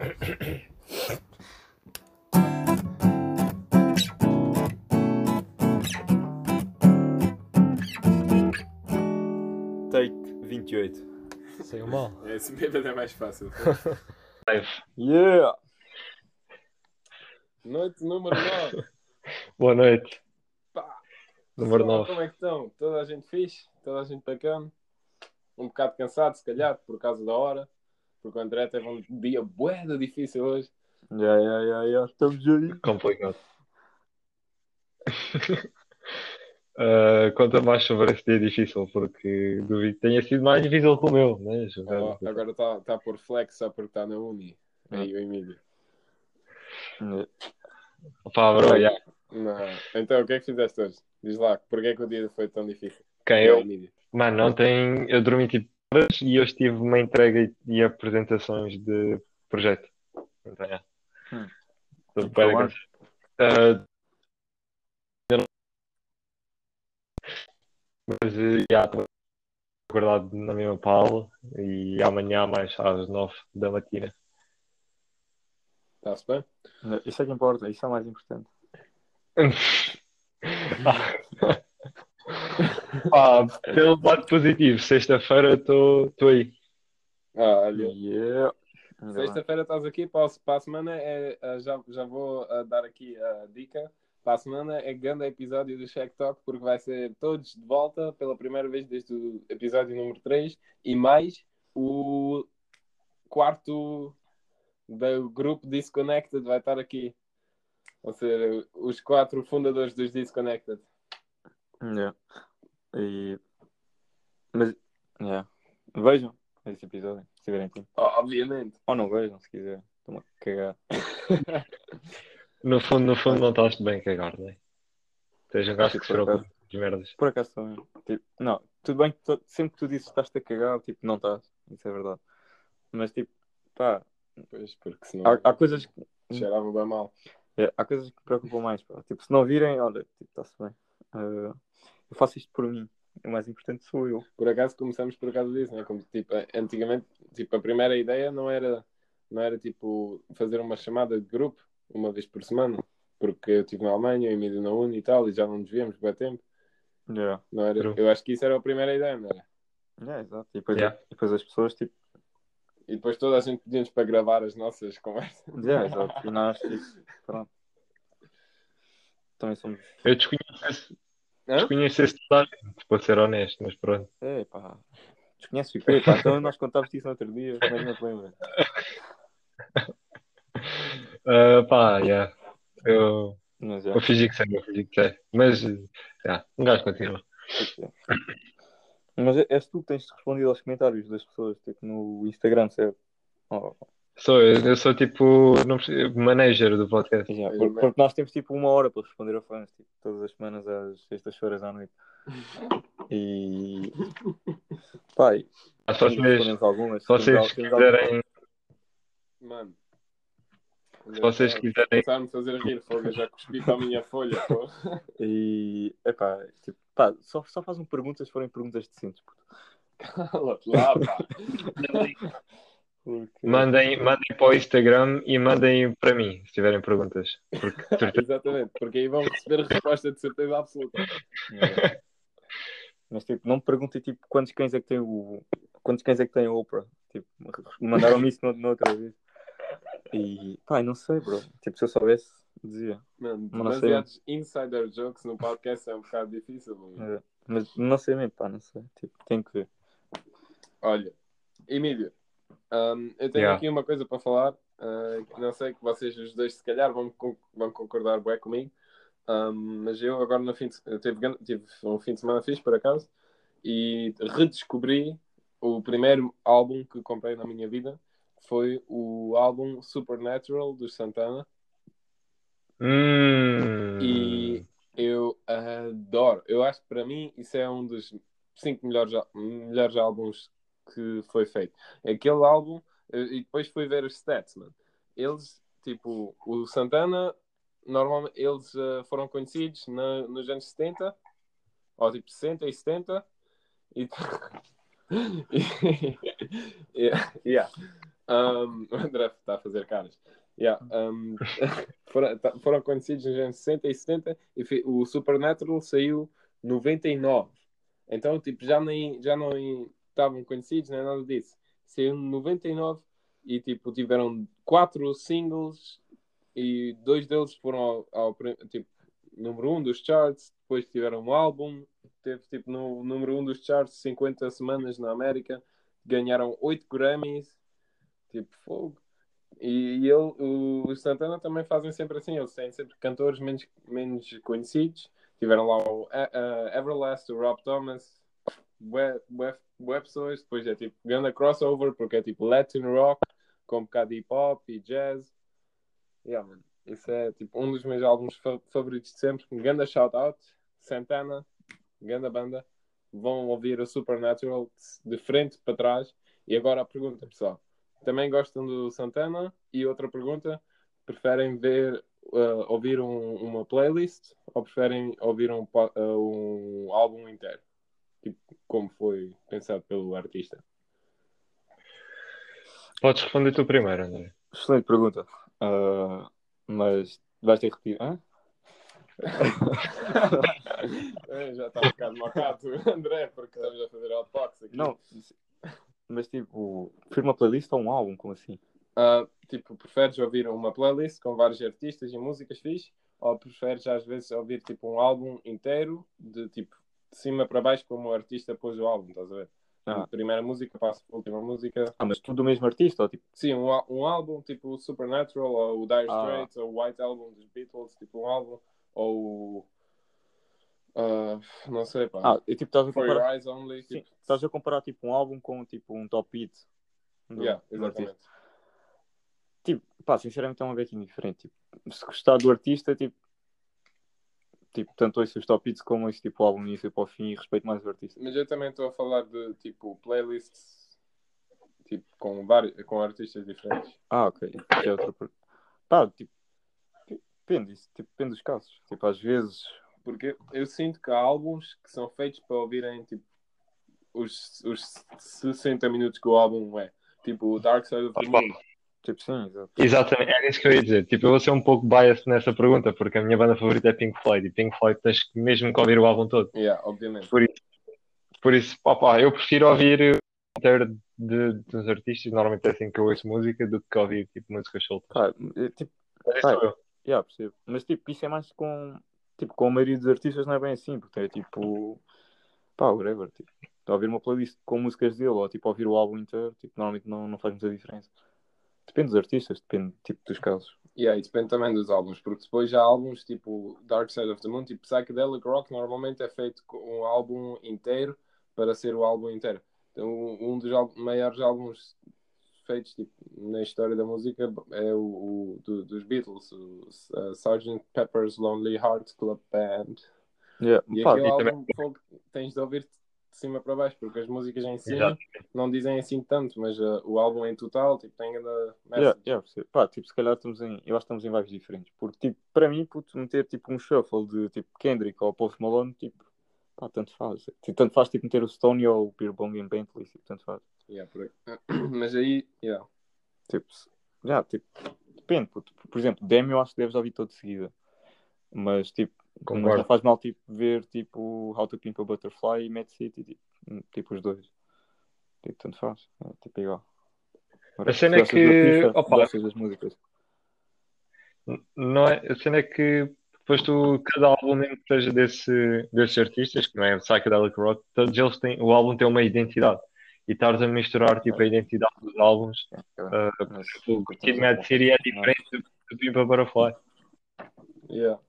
Take 28. Saiu mal. Esse bêbado é mais fácil. Yeah! Noite número 9. Boa noite. Pá. Número Pessoal, 9. Como é que estão? Toda a gente fixe? Toda a gente bacana? Um bocado cansado, se calhar, por causa da hora. Porque o André teve um dia de difícil hoje. Yeah, yeah, yeah, yeah. Estamos aí. Complicado. Ah, conta mais sobre esse dia difícil, porque duvido que tenha sido mais difícil que o meu, né? Oh, agora está tá por flex só porque está na Uni. Aí o Emílio. Pá, bro, yeah. Não. Então, o que é que fizeste hoje? Diz lá, porquê é que o dia foi tão difícil? Quem eu? Mano, ontem eu dormi tipo horas e hoje tive uma entrega e, apresentações de projeto. Então, yeah. Hum. Bué qual cansado. Ah, Mas, eh, yeah, estou acordado na mesma pala e amanhã mais às nove da matina. Está-se bem? Isso é que importa, isso é o mais importante. Pá, pelo lado positivo, sexta-feira estou aí. Ah, olha. Yeah! Sexta-feira estás aqui, para, a- para a semana é, ah, já, já vou ah, dar aqui a dica. Para a semana é grande episódio do Check Talk, porque vai ser todos de volta pela primeira vez desde o episódio número 3 e mais o quarto do grupo Disconnected vai estar aqui. Ou seja, os quatro fundadores dos Disconnected. Yeah. E... Mas, yeah. Vejam esse episódio, se tiverem tempo. Obviamente. Ou não vejam, se quiser. Estou-me a cagar. No fundo, no fundo, não estás bem cagar, não é? Tens um gajo que se preocupa as merdas. Por acaso também. Tipo, não, tudo bem que tu- sempre que tu dizes que estás-te a cagar, tipo, não estás. Isso é verdade. Mas tipo, pá, Pois, porque senão há, há coisas que. cheirava bem mal. é, há coisas que me preocupam mais, pá. Tipo, se não virem, olha, tipo, está-se bem. Ah, eu faço isto por mim. O mais importante sou eu. Por acaso começamos por causa disso, não é? Como, tipo, antigamente, tipo, a primeira ideia não era, não era tipo fazer uma chamada de grupo uma vez por semana, porque eu estive na Alemanha, o Emílio na Uni e tal, e já não nos víamos bem tempo. Yeah. Não era, True. eu acho que isso era a primeira ideia, não era? Yeah, exato. E depois, Yeah. e depois as pessoas, tipo, E depois toda a gente pedimos para gravar as nossas conversas. yeah, exato. E nós, tipo, pronto. Também somos. Eu desconheço esse, Hã? desconheço esse detalhe, para ser honesto, mas pronto. É, pá. Desconheces o pá? Então nós contámos isso no outro dia, como é não te lembras? Ah, pá, yeah. Eu, Mas já. eu fingi que sei, eu fingi que sei. Mas, yeah, um gajo continua. Mas és tu que tens respondido aos comentários das pessoas, tipo, no Instagram, certo? Oh, Sou, eu, eu sou tipo não preciso- manager do podcast. já, Eu por- também. porque nós temos tipo uma hora para responder a fãs, tipo, todas as semanas às sextas-feiras à noite. E. Pai, Ah, se vocês, algumas. se vocês quiserem, Mano. se vocês quiserem, Começaram-me a fazer rir, fogo, eu já cuspi para a minha folha, pô. E. Epá, tipo, pá, só, só fazem perguntas se forem perguntas decentes. puto. Cala-te lá, pá. Porque... mandem, mandem para o Instagram e mandem para mim, se tiverem perguntas. Porque certeza- Exatamente, porque aí vão receber a resposta de certeza absoluta. É. Mas tipo, não me perguntem tipo quantos cães é que tem o. Quantos cães é que tem a Oprah? Tipo, mandaram-me isso no, noutra vez. E pá, não sei, bro. Tipo, se eu soubesse, dizia. Mano, Mas não sei. demasiados insider jokes no podcast é um bocado difícil. É. Mas não sei mesmo, pá, não sei. Tipo, tenho que ver. Olha, Emílio, hum, eu tenho Yeah. aqui uma coisa para falar. uh, que não sei que vocês os dois, se calhar, vão, vão concordar bem comigo. Hum, mas eu agora no fim de, eu tive, tive um fim de semana fixe, por acaso, e redescobri o primeiro álbum que comprei na minha vida. Foi o álbum Supernatural dos Santana. Hum, E eu adoro. Eu acho que para mim isso é um dos cinco melhores, melhores álbuns que foi feito. Aquele álbum, eh, e depois fui ver os stats, mano. Eles, tipo, o Santana, normalmente eles eh, foram conhecidos na- nos anos 70, ou tipo 60 e 70, e. yeah, yeah. Um, o André está a fazer caras. Yeah, um, foram, tá- foram conhecidos nos anos 60 e 70 e fi- o Supernatural saiu 99. Então, tipo, já, nem, já não estavam conhecidos, nem nada disso. Saiu em 99 e, tipo, tiveram quatro singles e dois deles foram ao, ao tipo, número um dos charts. Depois tiveram um álbum, teve, tipo, no número um dos charts 50 semanas na América. Ganharam 8 Grammys. Tipo, fogo. E, e ele, o, os Santana também fazem sempre assim, eles têm sempre cantores menos, menos conhecidos. Tiveram lá o eh, Everlast, o Rob Thomas, bué, bué, bué pessoas. Depois é tipo grande crossover, porque é tipo Latin rock, com um bocado de hip hop e jazz. Yeah. Isso é tipo um dos meus álbuns fa- favoritos de sempre. Grande shout out, Santana, grande banda. Vão ouvir o Supernatural de frente para trás. E agora a pergunta, pessoal também gostam do Santana? E outra pergunta, preferem ver, uh, ouvir um- uma playlist ou preferem ouvir um, uh, um álbum inteiro? Tipo, como foi pensado pelo artista? Podes responder tu primeiro, André. Excelente pergunta. Ah, mas vais ter que repetir. Hã? É, já está um bocado marcado, André, porque estamos a fazer outbox aqui. Não, mas tipo, prefiro uma playlist ou um álbum, como assim? Ah, tipo, preferes ouvir uma playlist com vários artistas e músicas fixe? Ou preferes às vezes ouvir tipo um álbum inteiro de tipo de cima para baixo como o artista pôs o álbum, estás a ver? Ah. Primeira música, passa a última música. Ah, mas tudo do mesmo artista? Ou, tipo, Sim, um, um álbum tipo o Supernatural ou o Dire Ah. Straits ou o White Album dos Beatles, tipo um álbum. Ou ah, não sei, pá. ah, e tipo, estás a comparar, Eyes Only. sim, Tipo, estás a comparar tipo um álbum com tipo um top hit do, yeah, artista. exatamente. Tipo, pá, sinceramente é um bequinho diferente. Tipo, se gostar do artista, tipo, tipo, tanto ouço os top hits como esse tipo o álbum início para o fim e respeito mais o artista. Mas eu também estou a falar de tipo playlists tipo, com, vários, com artistas diferentes. Ah, ok. Isso é outra pergunta. Pá, tipo, depende, isso, tipo, depende dos casos. Tipo, às vezes, Porque eu sinto que há álbuns que são feitos para ouvirem tipo, os, os 60 minutos que o álbum é. Tipo o Dark Side of the Moon. Tipo, sim, exato. Exatamente, era isso que eu ia dizer. Tipo, eu vou ser um pouco biased nessa pergunta, porque a minha banda favorita é Pink Floyd, e Pink Floyd tens que mesmo que ouvir o álbum todo. Yeah, obviamente. Por isso, por isso opá, eu prefiro ouvir o inteiro de, dos artistas, normalmente é assim que eu ouço música, do que ouvir tipo, músicas soltas. Pá, é, tipo, Mas sou eu. yeah, percebo. Mas, tipo, isso é mais com, tipo, com a maioria dos artistas não é bem assim, porque é tipo, pá, whatever, tipo, ouvir uma playlist com músicas dele ou, tipo, ouvir o álbum inteiro, tipo, normalmente não, não faz muita diferença. Depende dos artistas, depende, tipo, dos casos. Yeah, e depende também dos álbuns, porque depois já há álbuns tipo Dark Side of the Moon, tipo Psychedelic Rock, normalmente é feito com um álbum inteiro para ser o álbum inteiro. Então, um dos maiores álbuns feitos tipo, na história da música é o, o do- dos Beatles, o uh, Sgt. Pepper's Lonely Hearts Club Band. Yeah. E Pá, aquele e álbum fogo, tens de ouvir de cima para baixo, porque as músicas em si Exato. não dizem assim tanto, mas uh, o álbum em total tipo, tem ainda Yeah, yeah. Pá, tipo, se calhar estamos em, eu acho que estamos em vibes diferentes. Porque, tipo, para mim, puto, meter tipo um shuffle de tipo Kendrick ou Post Malone, tipo, pá, tanto faz. Tipo, tanto faz tipo meter o Stone ou o Beer Bong em Bentley, tipo, tanto faz. Yeah, por aí. Mas aí, yeah. Tipo, tipo, depende, puto. Por exemplo, Demi eu acho que deves ouvir todo de seguida. Mas, tipo, Concordo. não faz mal, tipo, ver, tipo, How to Pimp a Butterfly e Mad City, tipo, hum, tipo os dois. Tipo, tanto faz. É, tipo, igual. Agora, A cena é que- artista, opa. das músicas. Não é, a cena é que depois tu, cada álbum mesmo que seja desse, desses artistas, que não é Psychedelic Rock, todos eles têm, o álbum tem uma identidade. E estares a misturar tipo, a identidade dos álbuns. Ah, Uh, mas- o Kid Mad City é diferente do, do Pimpa Butterfly. Yeah.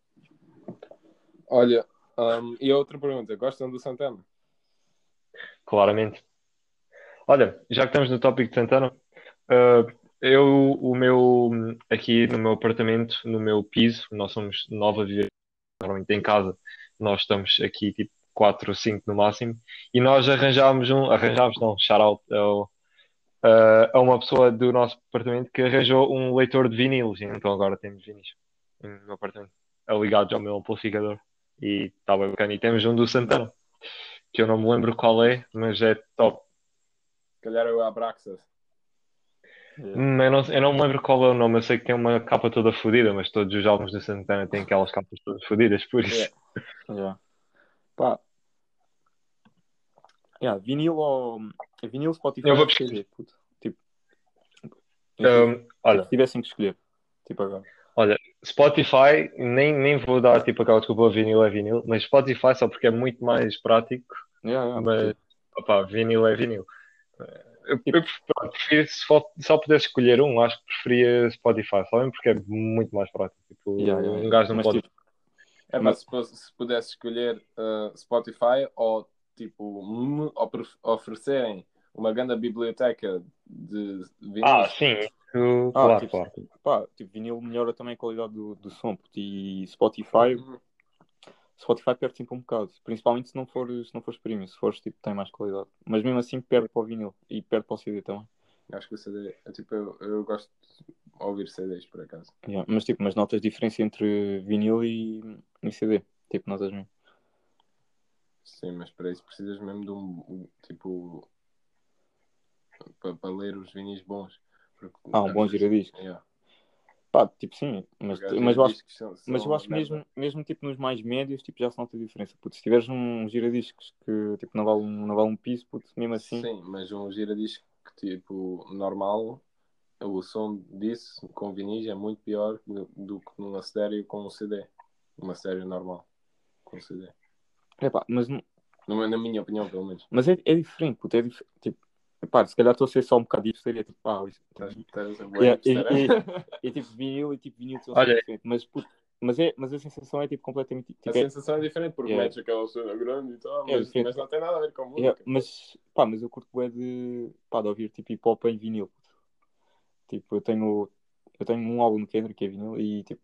Olha, um, e outra pergunta, gostam do Santana? Claramente. Olha, já que estamos no tópico de Santana, uh, eu, o meu, aqui no meu apartamento, no meu piso, nós somos nove a viver, normalmente em casa, nós estamos aqui tipo 4 ou 5 no máximo, e nós arranjámos um, arranjámos não, shout out uh, a uma pessoa do nosso apartamento que arranjou um leitor de vinilos, então agora temos vinis no meu apartamento, ligados ao meu amplificador, e está bem bacana, e temos um do Santana, que eu não me lembro qual é, mas é top. Se calhar é o Abraxas. Eu não, eu não me lembro qual é o nome, eu sei que tem uma capa toda fodida, mas todos os álbuns da Santana têm aquelas capas todas fodidas, por isso. Yeah. Pá. Yeah, vinil ou. Vinil, Spotify Eu vou puto. Tipo. Um, olha, Se tivessem que escolher. Tipo agora. Spotify, nem, nem vou dar tipo aquela desculpa, vinil é vinil, mas Spotify só porque é muito mais prático, Yeah, yeah, mas opá, vinil é vinil. Eu, eu prefiro, se for- só pudesse escolher um, acho que preferia Spotify, só mesmo porque é muito mais prático. Tipo, Yeah, um gajo não Mas, pode. tipo, É, mas se, pudesse escolher uh, Spotify ou tipo me ofer- oferecerem uma grande biblioteca de vinil. Ah, sim, isso- Ah, claro, tipo, claro. pá, tipo, vinil melhora também a qualidade do, do som. E Spotify, Uhum. Spotify perde sempre um bocado. Principalmente se não fores, se não fores premium. Se fores, tipo, tem mais qualidade. Mas mesmo assim perde para o vinil. E perde para o CD também. Acho que o CD, é, tipo, eu, eu gosto de ouvir CDs por acaso. Yeah, Mas tipo, mas notas diferença entre vinil e, e CD. Tipo, notas mesmo. Sim, mas para isso precisas mesmo de um, um, tipo para, para ler os vinis bons. Porque, Ah, um bom giradiscos. Yeah, Pá, tipo, sim. Mas, mas eu acho são- são Mas eu acho merda. mesmo, mesmo tipo nos mais médios, tipo, já se nota a diferença. Puto, se tiveres um giradiscos que tipo, não, vale um, não vale um piso, puto, mesmo assim. Sim, mas um giradisco que tipo normal, o som disso com vinis é muito pior do, do que numa estéreo com um CD. Uma estéreo normal com CD. Epá, mas, Na, na minha opinião, pelo menos. mas é, é diferente, puto, é diferente. Tipo, epá, se calhar estou a ser só um bocado disso, seria tipo, ah, isso, Yeah, e- é? é tipo vinil e tipo vinil são Olha- diferentes. Mas, puto, mas, é, mas a sensação é tipo completamente. Tipo, A é- sensação é diferente porque Yeah. metes aquela cena grande e tal, É mas, diferente. mas não tem nada a ver com música. é, mas, pá, mas eu curto é de, pá, de ouvir tipo hip hop em vinil. Tipo, eu tenho, eu tenho um álbum do Kendrick que é vinil e tipo.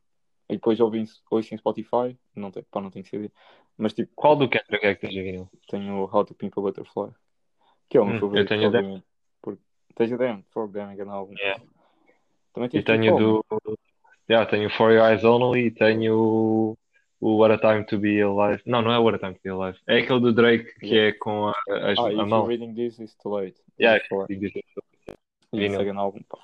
E depois ouvi, em- ouço em Spotify, não tem, pá, não tenho CD. Mas tipo, Qual do Kendrick é que tens a vinil? tenho How to Pimp a Butterfly, que é o meu Hum, favorito. eu tenho obviamente. Porque tens o Damn, For Damn, é grande álbum. Yeah. Também E tens tenho J. Cole, do. Yeah, tenho For Your Eyes Only e tenho o What a Time to Be Alive. Não, não é What a Time to Be Alive. É aquele do Drake que Yeah. é com a, as- Ah, a if mão. reading this, it's too late. Yeah, too late. E vinil. esse é álbum, pá.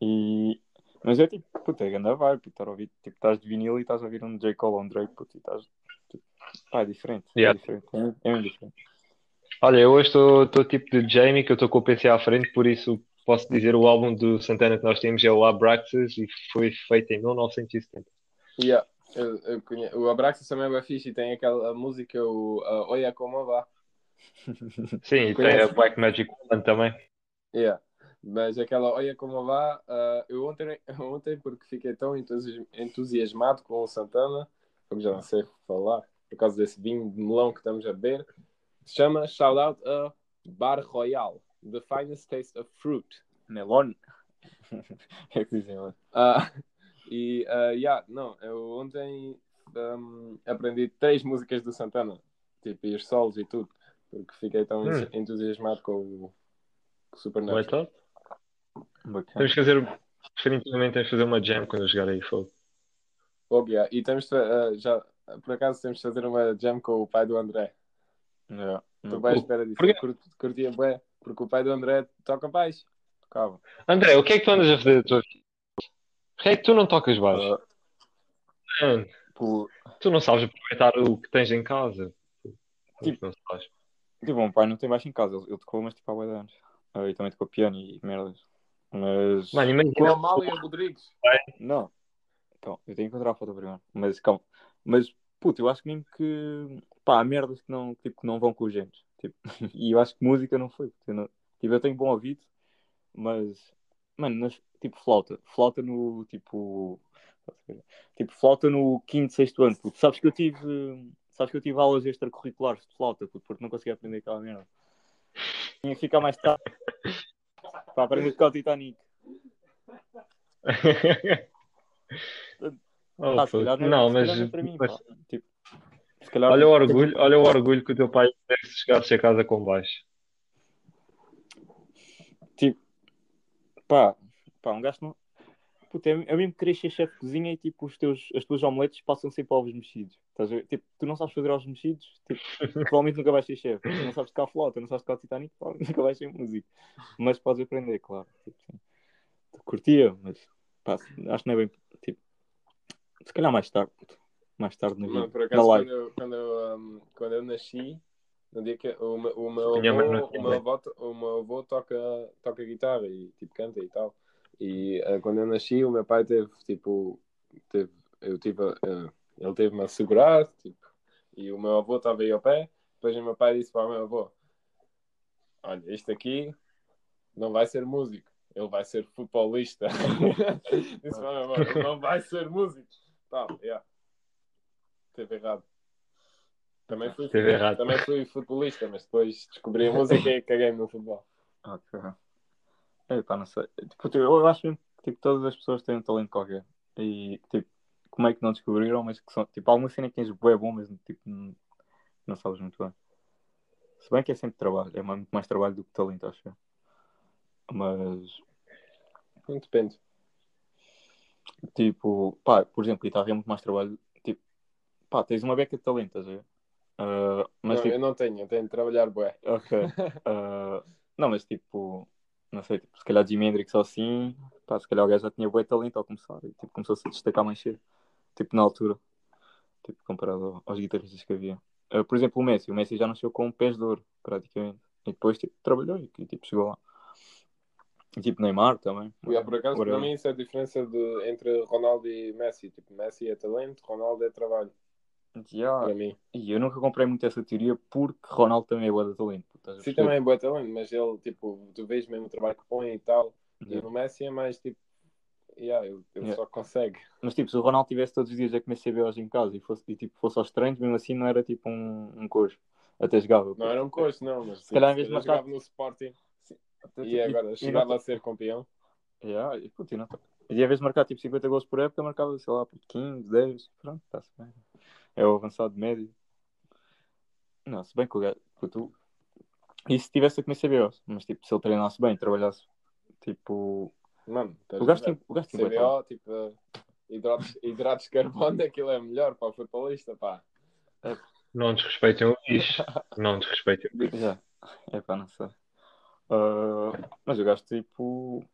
E... Mas é tipo, puta, é grande vibe, estar a ouvir, tipo, estás de vinil e estás a ouvir um J. Cole ou um Drake, puto, e estás, tipo, pá, é diferente, Yeah. é diferente, é, é mesmo diferente. Olha, eu hoje estou tipo de Jamie, que eu estou com o PC à frente, por isso posso dizer o álbum do Santana que nós temos é o Abraxas e foi feito em 1970. Yeah. Eu, eu. O Abraxas também é bem fixe e tem aquela música, o uh, Oia Como Vá. Sim, e tem a Black Magic Woman também. Yeah. Mas aquela Olha Como Vá, uh, eu ontem, ontem, porque fiquei tão entusi- entusiasmado com o Santana, como já não sei falar, por causa desse vinho de melão que estamos a beber, se chama Shout Out a Bar Royal, The Finest Taste of Fruit. Melon. é que dizem, mano. Ah, e, uh, yeah, não, eu ontem um, aprendi três músicas do Santana, tipo, e os solos e tudo, porque fiquei tão Hum. entusiasmado com o, com o Super? Bacana. Temos que fazer, definitivamente temos que fazer uma jam quando eu jogar aí fogo. Fogo, yeah. E temos de, uh, já, por acaso, temos de fazer uma jam com o pai do André. Yeah. Estou Não bem à espera disso. Porquê? Eu curto- Curtia bem, porque o pai do André toca baixo. tocava. André, o que é que tu andas a fazer da tua vida? Porquê é que tu não tocas baixo? Ah, Mano, por... tu não sabes aproveitar o que tens em casa. Tipo- não sabes. Tipo, o meu pai não tem baixo em casa, ele, ele tocou, mas tipo, há bué de anos. Ah, e também tocou piano e merdas. Mas... Mano, Com imagina. a Amália Rodrigues. Não. Então, eu tenho que encontrar a foto primeiro. Mas calma. Mas, puto, eu acho que mesmo que. Pá, merdas que não, tipo, que não vão com os genes. Tipo, e eu acho que música não foi. Eu, não- tipo, eu tenho bom ouvido, mas. Mano, nas, tipo, flauta. Flauta no. Tipo. Tipo, flauta no quinto, sexto ano. Puto. Sabes que eu tive. Sabes que eu tive aulas extracurriculares de flauta, puto, porque não conseguia aprender aquela merda. Tinha que ficar mais tarde para aprender a tocar o Titanic. Oh, Ah, não, não, mas, mim, mas. Tipo, calhar olha o orgulho, olha o orgulho que o teu pai deve se chegasse a casa com baixo. Tipo, pá, pá, um gajo não. Puta, é, é mesmo que querer ser chefe de cozinha e tipo, os teus, as tuas omeletes passam sempre ovos mexidos. Estás a ver? Tipo, tu não sabes fazer ovos mexidos, tipo, provavelmente nunca vais ser chefe. Tu não sabes tocar flauta, não sabes tocar Titanic, nunca vais ser músico. Mas podes aprender, claro. Tipo, sim. curtia, mas pá, acho que não é bem. Tipo, se calhar mais tarde, puto. Mais tarde Mano, vida. por acaso, quando eu, quando, eu, um, quando eu nasci, no dia que o, meu- o meu avô, o meu avô, o meu avô toca, toca guitarra e tipo canta e tal. E uh, quando eu nasci, o meu pai teve tipo, teve, eu tive, uh, ele teve-me a segurar, tipo, e o meu avô estava aí ao pé. Depois o meu pai disse para o meu avô: Olha, este aqui não vai ser músico, ele vai ser futebolista. disse para o meu avô: não vai ser músico. Tá, yeah. Teve errado. Também fui, Teve errado. também fui futebolista, mas depois descobri a música e caguei-me no futebol. Ok. É, pá, não sei. Tipo, eu eu acho mesmo que tipo, todas as pessoas têm um talento qualquer. E, tipo, como é que não descobriram, mas que são, tipo, alguma cena que tens bué bom, mas, tipo, não, não sabes muito bem. Se bem que é sempre trabalho, é muito mais trabalho do que talento, acho eu. Mas, Depende. tipo, pá, por exemplo, guitarra é muito mais trabalho. Pá, tens uma beca de talento, estás a ver? Ah, mas, não, tipo, Eu não tenho, eu tenho de trabalhar bué. Ok. Ah, não, mas tipo, não sei, tipo, se calhar Jimi Hendrix ou assim, pá, se calhar o gajo já tinha bom talento ao começar e tipo, começou-se a destacar mais cedo, tipo, na altura, tipo, comparado ao- aos guitarristas que havia. Ah, por exemplo, o Messi, o Messi já nasceu com pés de ouro, praticamente, e depois, tipo, trabalhou e, e, tipo, chegou lá. E tipo, Neymar também. Yeah, por acaso, para mim, isso é a diferença de, entre Ronaldo e Messi. Tipo, Messi é talento, Ronaldo é trabalho. Yeah. Para mim. E eu nunca comprei muito essa teoria porque Ronaldo também é boa de talento. Sim, também é bom talento, mas ele, tipo, tu vês mesmo o trabalho que põe e tal. E Yeah. no Messi é mais tipo, yeah, ele, ele Yeah. só consegue. Mas tipo, se o Ronaldo tivesse todos os dias a comer CBOs em casa e fosse, e, tipo, fosse aos treinos, mesmo assim não era tipo um, um coxo. Até jogava. Não era um coxo, não, mas tipo, calhar em vez de marcar- jogava no Sporting Até, e tipo, agora e chegava a ser campeão. Yeah, e, puto, e e em vez de marcar tipo 50 gols por época, marcava, sei lá, por 15, 10. Pronto, está-se bem. É o avançado médio. Não, se bem que o gajo. puto, E se tivesse a comer CBOs? Mas tipo, se ele treinasse bem, trabalhasse. Tipo. Mano, O gajo tem. O gajo tem. CBO, tipo, uh, hidratos, hidratos de carbono, aquilo é melhor para o futebolista, pá. Não desrespeitem o bicho. Não desrespeitem o bicho. Já. É pá, não sei. Ah, mas o gajo, tipo.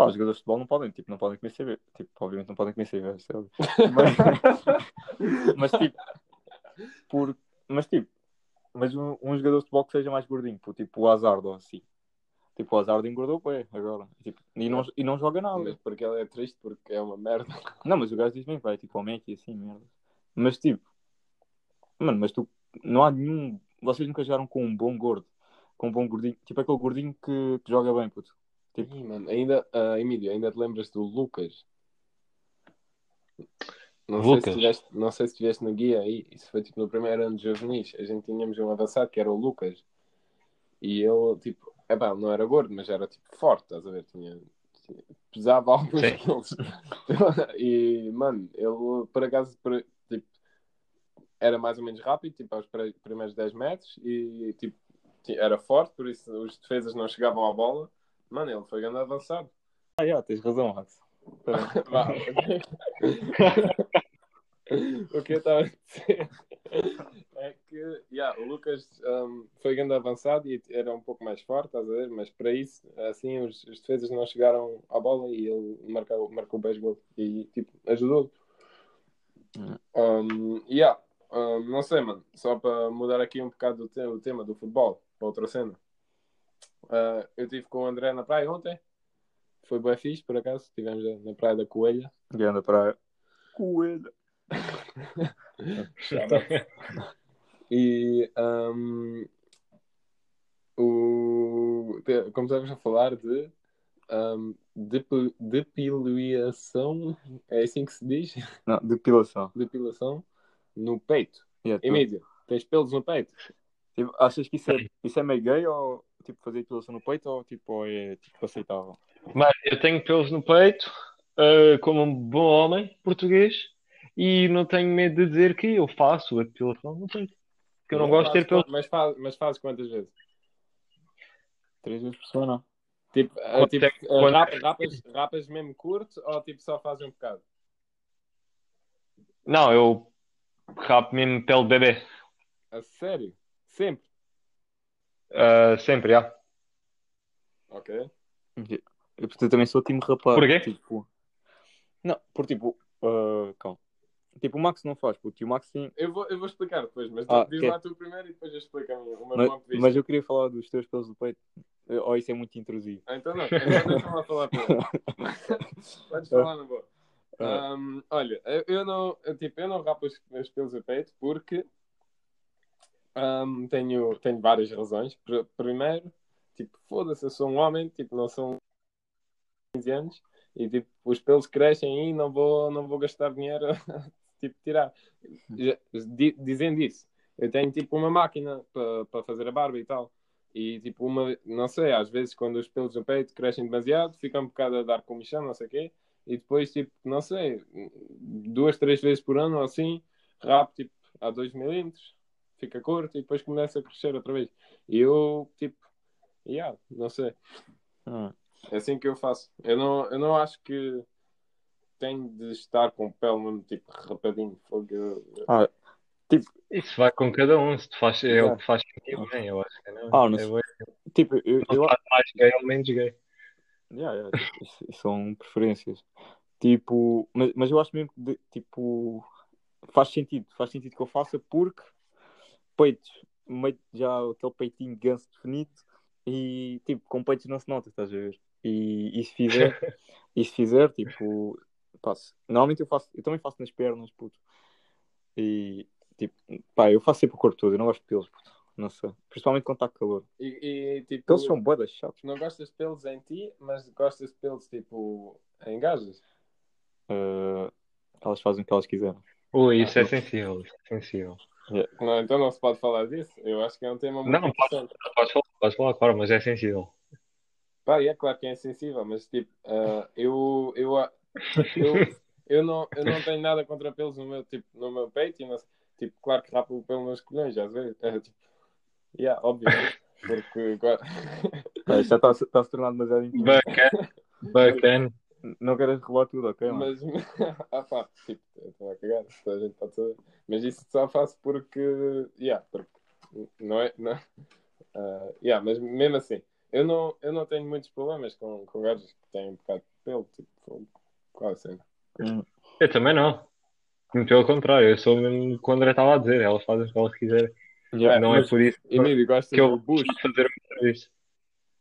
Pá, os jogadores de futebol não podem, tipo, não podem comer CB. Tipo, obviamente não podem comer isso é. Mas, mas tipo. Por, mas tipo. Mas um, um jogador de futebol que seja mais gordinho, pô, tipo o Hazard ou assim. Tipo, o Hazard engordou, pô, agora. Tipo, e, não, e não joga nada. Mas porque ele é triste, porque é uma merda. Não, mas o gajo diz bem, vai, tipo, Mac e assim, merda. Mas tipo, mano, mas tu, não há nenhum. Vocês nunca jogaram com um bom gordo, com um bom gordinho, tipo aquele gordinho que, que joga bem, puto. Tipo- Ih, mano, ainda, ah, Emílio, ainda te lembras do Lucas? Não sei, Lucas? se tiveste, não sei se estiveste na guia aí, isso foi tipo no primeiro ano de juvenis. A gente tínhamos um avançado que era o Lucas. E ele, tipo, é pá, não era gordo, mas era tipo forte, estás a ver? Tinha, tinha- pesava alguns Sim. quilos. e, mano, ele por acaso, por- tipo, era mais ou menos rápido, tipo, aos primeiros 10 metros, e tipo, ti- era forte, por isso os defesas não chegavam à bola. Mano, ele foi grande avançado. Ah, já, tens razão, Max. Vá. o que eu estava a dizer é que yeah, o Lucas um, foi grande avançado e era um pouco mais forte, estás a ver? Mas para isso, assim, os, os defesas não chegaram à bola e ele marcou, marcou 10 gols e tipo, ajudou. Um, yeah, um, não sei, mano, só para mudar aqui um bocado o, te- o tema do futebol para outra cena. Uh, eu estive com o André na praia ontem. Foi bem fixe, por acaso. Estivemos na praia da Coelha. E anda para. Coelho. E um, o, te- começamos a falar de um, depi- depilação, é assim que se diz? Não, depilação. Depilação no peito. Yeah, Emílio, tens pelos no peito? tipo, achas que isso é, isso é meio gay ou tipo fazer depilação no peito ou tipo ou é tipo aceitável? Mano, eu tenho pelos no peito, eh, como um bom homem português, e não tenho medo de dizer que eu faço a depilação no peito. Que eu não gosto de ter pelos. Mas faz, mas fazes quantas vezes? Três vezes por semana. Tipo, Quanto tipo é- eh, quanto- rap- rapas, rapas mesmo curto ou tipo só fazem um bocado? Não, eu rapo mesmo pele de bebê. A sério? Sempre? Eh, sempre, já. Ok. Eu, eu também sou time rapaz. Porquê? Tipo... Não, por tipo. ah, calma. Tipo, o Max não faz, porque o Max tem. Eu vou, eu vou explicar depois, mas Ah, diz lá tu primeiro e depois eu explico a minha, o meu Mas, mas eu queria falar dos teus pelos do peito. Ou isso é muito intrusivo. Ah, então não, então deixa-me lá falar. Podes falar na boa. Ahm, olha, eu, não, eu, tipo, eu não rapo os meus pelos do peito porque ahm, tenho, tenho várias razões. Pr- Primeiro, tipo, foda-se, eu sou um homem, tipo, não sou um 15 anos e tipo, os pelos crescem e não vou, não vou gastar dinheiro tipo, tirar. Dizendo isso, eu tenho tipo uma máquina para fazer a barba e tal. E tipo, uma, não sei, às vezes quando os pelos no peito crescem demasiado, fica um bocado a dar comichão, não sei o quê. E depois, tipo, não sei, duas, três vezes por ano assim, rapo tipo a 2 milímetros, fica curto e depois começa a crescer outra vez. E eu, tipo, yeah, não sei. Ah. É assim que eu faço. Eu não, eu não acho que tenho de estar com o pele mesmo tipo rapadinho. Fogo. Eu- eu- Ah, Isso vai com cada um. Se te faz, é o que faz sentido, bem, eu acho que não. Ah, não É bué. tipo, eu, eu, Não faz mais gay ou menos gay. Yeah, yeah, tipo, são preferências. Tipo, mas, mas eu acho mesmo que de- tipo, faz sentido, faz sentido que eu faça porque peitos, meio já aquele peitinho ganso definido e tipo, com peitos não se nota, estás a ver? E, e se fizer, e se fizer, tipo, passo. Normalmente eu faço, eu também faço nas pernas, puto. E tipo, pá, eu faço sempre o corpo todo, eu não gosto de pelos, puto. Não sei. Principalmente quando está calor. E, e, tipo, Pelos são boedas chatos. não gostas de pelos em ti, mas gostas de pelos tipo em gajas. Uh, elas fazem o que elas quiserem. Ui, isso Ah, é sensível. Isso é sensível. Não, então não se pode falar disso. Eu acho que é um tema muito Não, pode, interessante. podes falar, podes falar, claro, mas é sensível. Pá, e é claro que é sensível, mas tipo, ah, eu, eu, eu, eu, não, eu não tenho nada contra pelos no meu, tipo, no meu peito. E não, tipo, claro que rapo pelo nos colhões, às vezes. É, tipo, yeah, óbvio. Porque agora. Ah, isto já está a se está a se tornar demasiado. Bacana. Bacana. Não queres revelar tudo, ok? mano? Mas, ah pá, tipo, estou a cagar, toda a gente pode saber. Mas isso só faço porque, yeah, porque não é, não, ah, yeah, mas mesmo assim, eu não, eu não tenho muitos problemas com, com gajos que têm um bocado de pelo, tipo, qual a cena? Hum. Eu também não. Muito Pelo contrário, eu sou mesmo o que o André estava a dizer. Elas fazem o que elas quiserem. Yeah, não é mas- por isso E Miri, gostas que eu do Bush? vou fazer o meu serviço.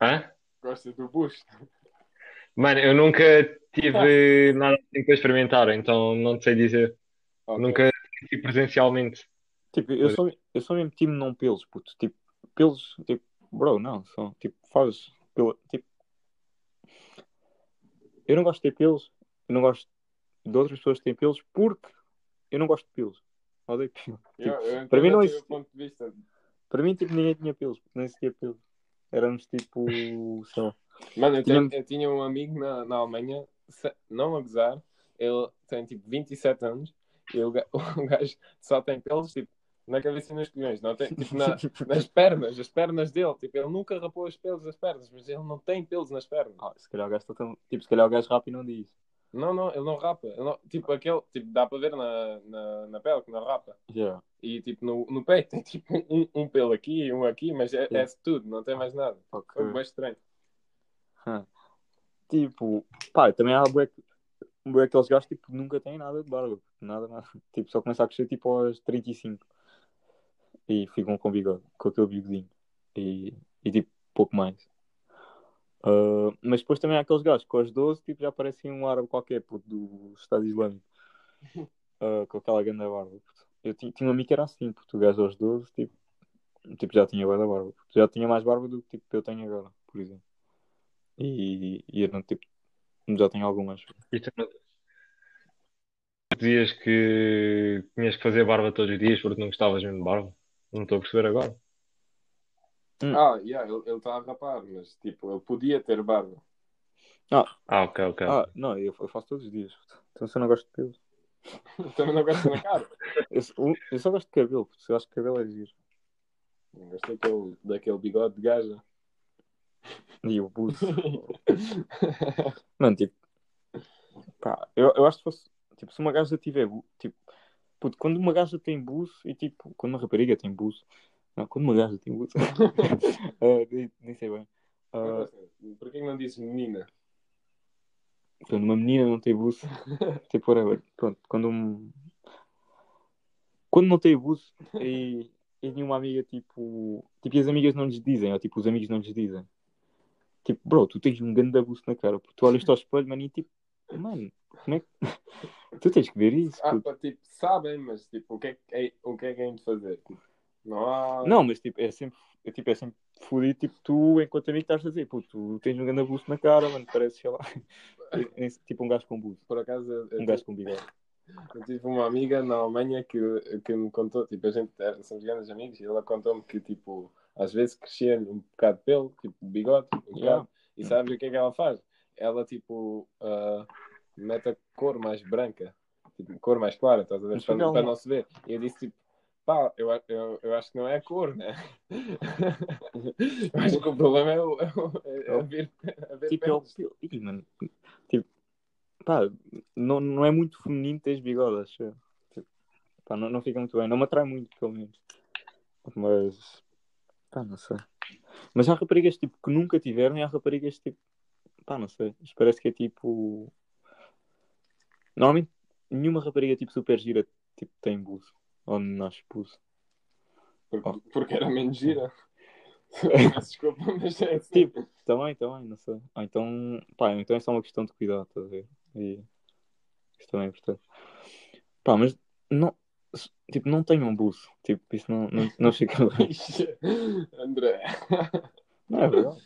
Hã? Gostas do Bush? Mano, eu nunca tive nada assim para experimentar, então não te sei dizer. Ok. Nunca senti presencialmente. Tipo, eu sou, eu sou mesmo time não pelos, puto. Tipo, pelos, tipo, bro, não, são, tipo, faz, pelo, tipo, eu não gosto de ter pelos, eu não gosto de outras pessoas que têm pelos porque eu não gosto de pelos. Odeio pelos. Eu, eu para mim não entendo o teu existe- ponto de vista. Para mim, tipo, ninguém tinha pelos, nem se tinha pelos. Éramos tipo, sei lá. Mano, eu, tenho- eu tinha um amigo na, na Alemanha, não a gozar, ele tem tipo 27 anos e o, o gajo só tem pelos tipo na cabeça e nos colhões, não tem, tipo, na- nas pernas, as pernas dele, tipo, ele nunca rapou os pelos das pernas, mas ele não tem pelos nas pernas. Ah, se calhar o gajo está tão, tipo, se calhar o gajo rápido não diz. Não, não, ele não rapa. Ele não- tipo, aquele, tipo, dá para ver na, na, na pele que não rapa. Yeah. E tipo, no, no peito tem tipo um, um pelo aqui e um aqui, mas é, é Yeah. tudo, não tem mais nada. Ok. Foi bem estranho. Tipo, pá, também há bué, bué aqueles gajos tipo, que nunca têm nada de barba. Nada, nada. Tipo, só começa a crescer tipo aos 35. E ficam com bigode, com aquele bigodinho. E, e tipo, pouco mais. Ah, mas depois também há aqueles gajos que aos 12 tipo, já parecem um árabe qualquer, puto, do Estado Islâmico. Ah, com aquela grande barba. puto. Eu tinha, um amigo que era assim, puto, o gajo aos 12, tipo, tipo já tinha bué da barba. puto. Já tinha mais barba do que tipo, eu tenho agora, por exemplo. E, e eu não, tipo, já tenho algumas. E tu não- dizias que tinhas que fazer barba todos os dias porque não gostavas mesmo de barba? Não estou a perceber agora. Hum. Ah, yeah, ele está a rapar, mas tipo, ele podia ter barba. Ah, ok, ok. Ah, não, eu, eu faço todos os dias. puto. Então se eu não gosto de pelos. Também não gosto na cara. Eu, só- eu só gosto de cabelo, puto. eu acho que cabelo é giro. Não gosto daquele, daquele bigode de gaja. E o buço. Mano, tipo, pá, eu, eu acho que fosse, tipo, se uma gaja tiver, tipo, puto, quando uma gaja tem buço e tipo, quando uma rapariga tem buço, não, quando uma gaja tem buço, ah, nem, nem sei bem. Ah, Por que não dizes menina? quando uma menina não tem buço, tipo, whatever. Pronto, quando um... Quando não tem abuso e, e nenhuma amiga, tipo, tipo, e as amigas não lhes dizem, ou tipo, os amigos não lhes dizem. Tipo, bro, tu tens um grande abuso na cara, porque tu olhas ao espelho, mano, e tipo, mano, como é que. tu tens que ver isso. Ah, pá, tipo, sabem, mas tipo, o que é que é, o que é, que é de fazer? Tipo, não há. Não, mas tipo, é sempre, é, tipo, é sempre fodido, tipo, tu, enquanto amigo, estás a dizer, pô, tu tens um grande abuso na cara, mano, parece, sei lá, é- é tipo um gajo com buço, Por acaso, eu, eu um gajo com bigode. Eu tive uma amiga na Alemanha que, que me contou, tipo, a gente somos grandes amigos e ela contou-me que, tipo, às vezes crescia um bocado de pelo, tipo, bigode, um Yeah. E sabes o que é que ela faz? Ela, tipo, ah, mete a cor mais branca, tipo, cor mais clara, estás a ver? Para, para não se ver. E eu disse, tipo, pá, eu, eu, eu acho que não é a cor, né? eu acho que o problema é, o, é, é a ver, a ver Tipo, é o pelos. tipo, pá, não, não é muito feminino teres bigode, acho eu. Tipo, pá, não, não fica muito bem, não me atrai muito, pelo menos. Mas, pá, não sei. Mas há raparigas, tipo, que nunca tiveram e há raparigas, tipo, pá, não sei. Isto parece que é tipo. Normalmente, nenhuma rapariga, tipo, super gira, tipo, tem buço. Ou nasce buço. Porque, porque era menos gira. Peço Desculpa, mas é assim. Tipo, também, também, não sei. Ah, então, pá, então é só uma questão de cuidado, estás a ver? E isso também é importante. Pá, mas não, tipo, não tenham buço. Tipo, isso não, não, não fica bem. André, Não é verdade.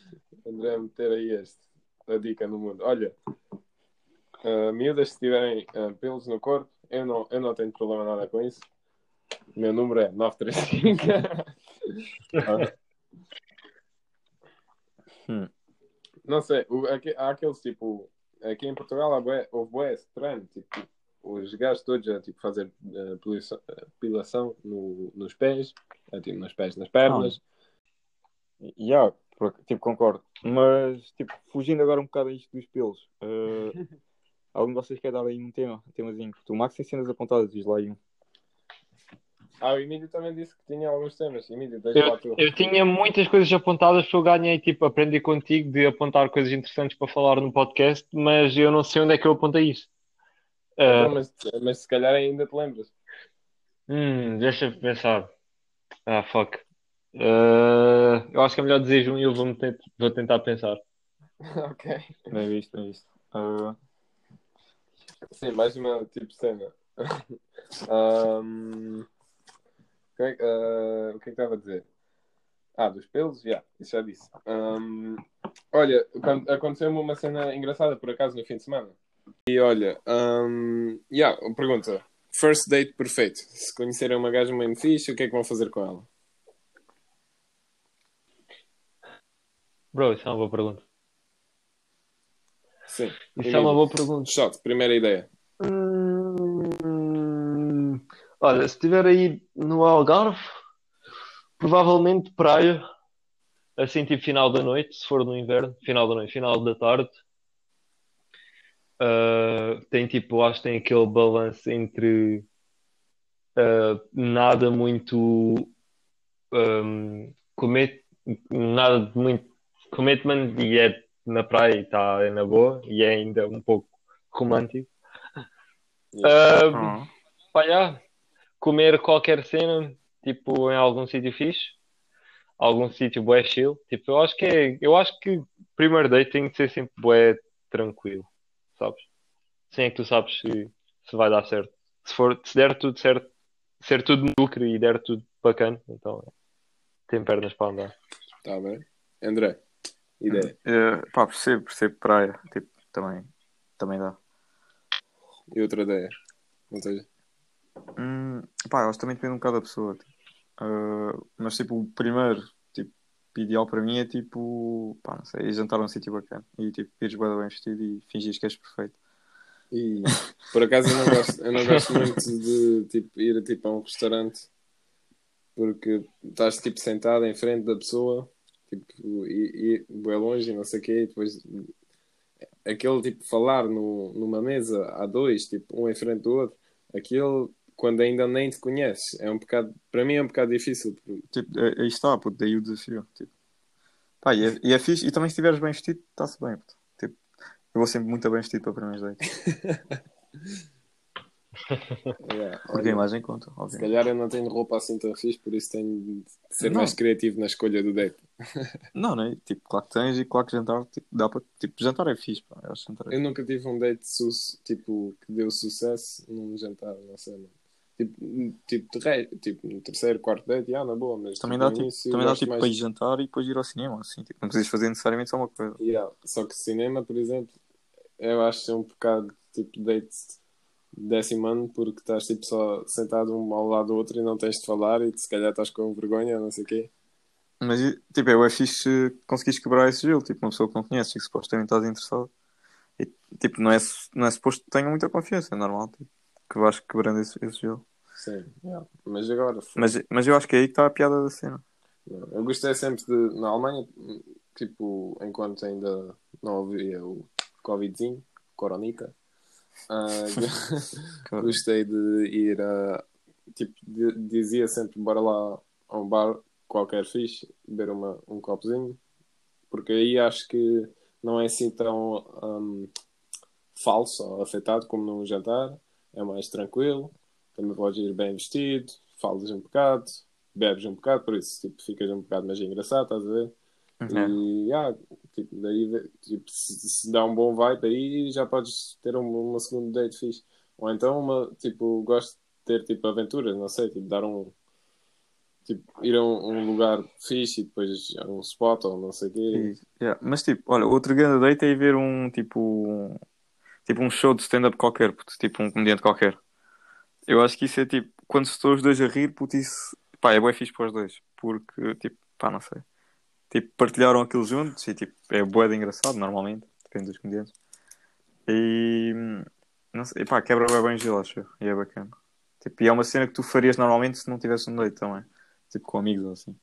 André, meter aí este, a dica no mundo. Olha, ah, miúdas, se tiverem ah, pelos no corpo, eu não, eu não tenho problema nada com isso. O meu número é 935. Hum. Não sei, o- aqui- há aqueles tipo. Aqui em Portugal há bué, houve bué estranho, tipo, os gajos todos a tipo, fazer ah, pilação, pilação no, nos pés, ah, tipo, nos pés, nas pernas. Yeah, por- tipo, concordo. Mas, tipo, fugindo agora um bocado a isto dos pelos. eh, algum de vocês quer dar aí um tema? Um temazinho? O Max tem cenas apontadas, diz lá aí um. Ah, o Emílio também disse que tinha alguns temas. Emílio, deixa lá tu. Eu, eu tinha muitas coisas apontadas porque eu ganhei, tipo, aprendi contigo de apontar coisas interessantes para falar no podcast, mas eu não sei onde é que eu apontei isso. Então, mas, mas se calhar ainda te lembras. hum, deixa-me pensar. Ah, fuck. Ah, eu acho que é melhor dizer um e eu vou, tent- vou tentar pensar. ok. Bem visto, bem visto. Eh, Sim, mais uma tipo de cena. O que é que- ah, o que é que estava a dizer? Ah, dos pelos? Já, isso já disse. Ahm, olha, aconteceu-me uma cena engraçada por acaso no fim de semana. E olha, um, yeah, pergunta: First date perfeito. Se conhecerem uma gaja muito fixe, o que é que vão fazer com ela? Bro, isso é uma boa pergunta. Sim. Isso é uma boa pergunta. Shot, primeira ideia. Hum, olha, se estiver aí no Algarve, provavelmente praia, assim tipo final da noite, se for no inverno, final da noite, final da tarde. Ah, tem tipo, acho que tem aquele balanço entre ah, nada muito um, commit, nada de muito commitment e é na praia e está na boa e é ainda um pouco romântico. Ah, ah, Pá, já. Comer qualquer cena, tipo, em algum sítio fixe, algum sítio bué chill. Tipo, eu acho que é, eu acho que primeiro date tem que ser sempre bué tranquilo, sabes? Sim, é que tu sabes se, se vai dar certo. Se for, se der tudo certo, ser tudo lucro e der tudo bacana, então tem pernas para andar. Tá bem. André, ideia. eh, pá, percebo, percebo praia. Tipo, também, também dá. E outra ideia. Ou seja, Hum, pá, eu acho que também depende um bocado da pessoa. tipo. Ah, mas tipo, o primeiro ideal para mim é tipo, pá, não sei, jantar a um sítio bacana e tipo, ires bem bem vestido e fingires que és perfeito. E por acaso eu não gosto, eu não gosto muito de tipo, ir tipo, a um restaurante porque estás tipo sentado em frente da pessoa tipo, e, e bem longe e não sei o quê, e depois aquele tipo falar no, numa mesa a dois, tipo, um em frente do outro, aquele quando ainda nem te conheces, é um bocado, para mim é um bocado difícil. Tipo, é- aí está, puto, daí o desafio. Tipo. Pá, e, é, e é fixe, e também se estiveres bem vestido, está-se bem. Puto. Tipo, Eu vou sempre muito bem vestido para primeiros dates. Yeah, Porque a imagem conta, Se calhar eu não tenho roupa assim tão fixe, por isso tenho de ser Não. mais criativo na escolha do date. Não, não é? Tipo, claro que tens e claro que jantar, tipo, dá para. Tipo, jantar é fixe, pá. Eu é Eu nunca tive um date su- tipo, que deu sucesso num jantar, não sei, mano. Tipo, tipo, de rei, tipo, no terceiro, quarto date, já, na boa, mas Também tipo, dá, no tipo, início, também dá tipo mais- para ir jantar e depois ir ao cinema, assim. Tipo, não precisas fazer necessariamente só uma coisa. Yeah, Só que cinema, por exemplo, eu acho ser um bocado tipo date décimo ano, porque estás tipo só sentado um ao lado do outro e não tens de falar e se calhar estás com vergonha, não sei o quê. Mas, tipo, é o fixe se conseguires quebrar esse gelo, tipo, uma pessoa que não conheces e que supostamente estás interessado. E, tipo, não é, não é suposto que tenham muita confiança, é normal, tipo, que vais quebrando esse, esse gelo. Sim, yeah. mas agora, Mas, mas eu acho que é aí que está a piada da cena. eu gostei sempre de, na Alemanha, tipo, enquanto ainda não havia o Covidzinho, Coronica, ah, gostei de ir a. Tipo, di- dizia sempre: bora lá a um bar qualquer fixe, beber uma, um copozinho, porque aí acho que não é assim tão hum, falso ou afetado como num jantar, é mais tranquilo, também podes ir bem vestido, falas um bocado, bebes um bocado, por isso tipo, ficas um bocado mais engraçado, estás a ver? É. E ah, tipo, daí tipo, se, se dá um bom vibe aí já podes ter uma, uma segunda date fixe. Ou então uma, tipo, gosto de ter tipo aventuras, não sei, tipo, dar um tipo, ir a um, um lugar fixe e depois a um spot ou não sei o quê. Yeah. Mas tipo, olha, outro grande date é ir ver um tipo tipo um show de stand-up qualquer, puto, tipo um comediante qualquer. Eu acho que isso é tipo, quando estão os dois a rir, puto, isso pá, é bem fixe para os dois. Porque tipo, pá, não sei. Tipo, partilharam aquilo juntos e tipo, é bué de engraçado normalmente, depende dos comediantes. E não sei, pá, quebra bem bem gelo, acho eu. E é bacana. Tipo, e é uma cena que tu farias normalmente se não tivesse um date também. Tipo, com amigos ou assim.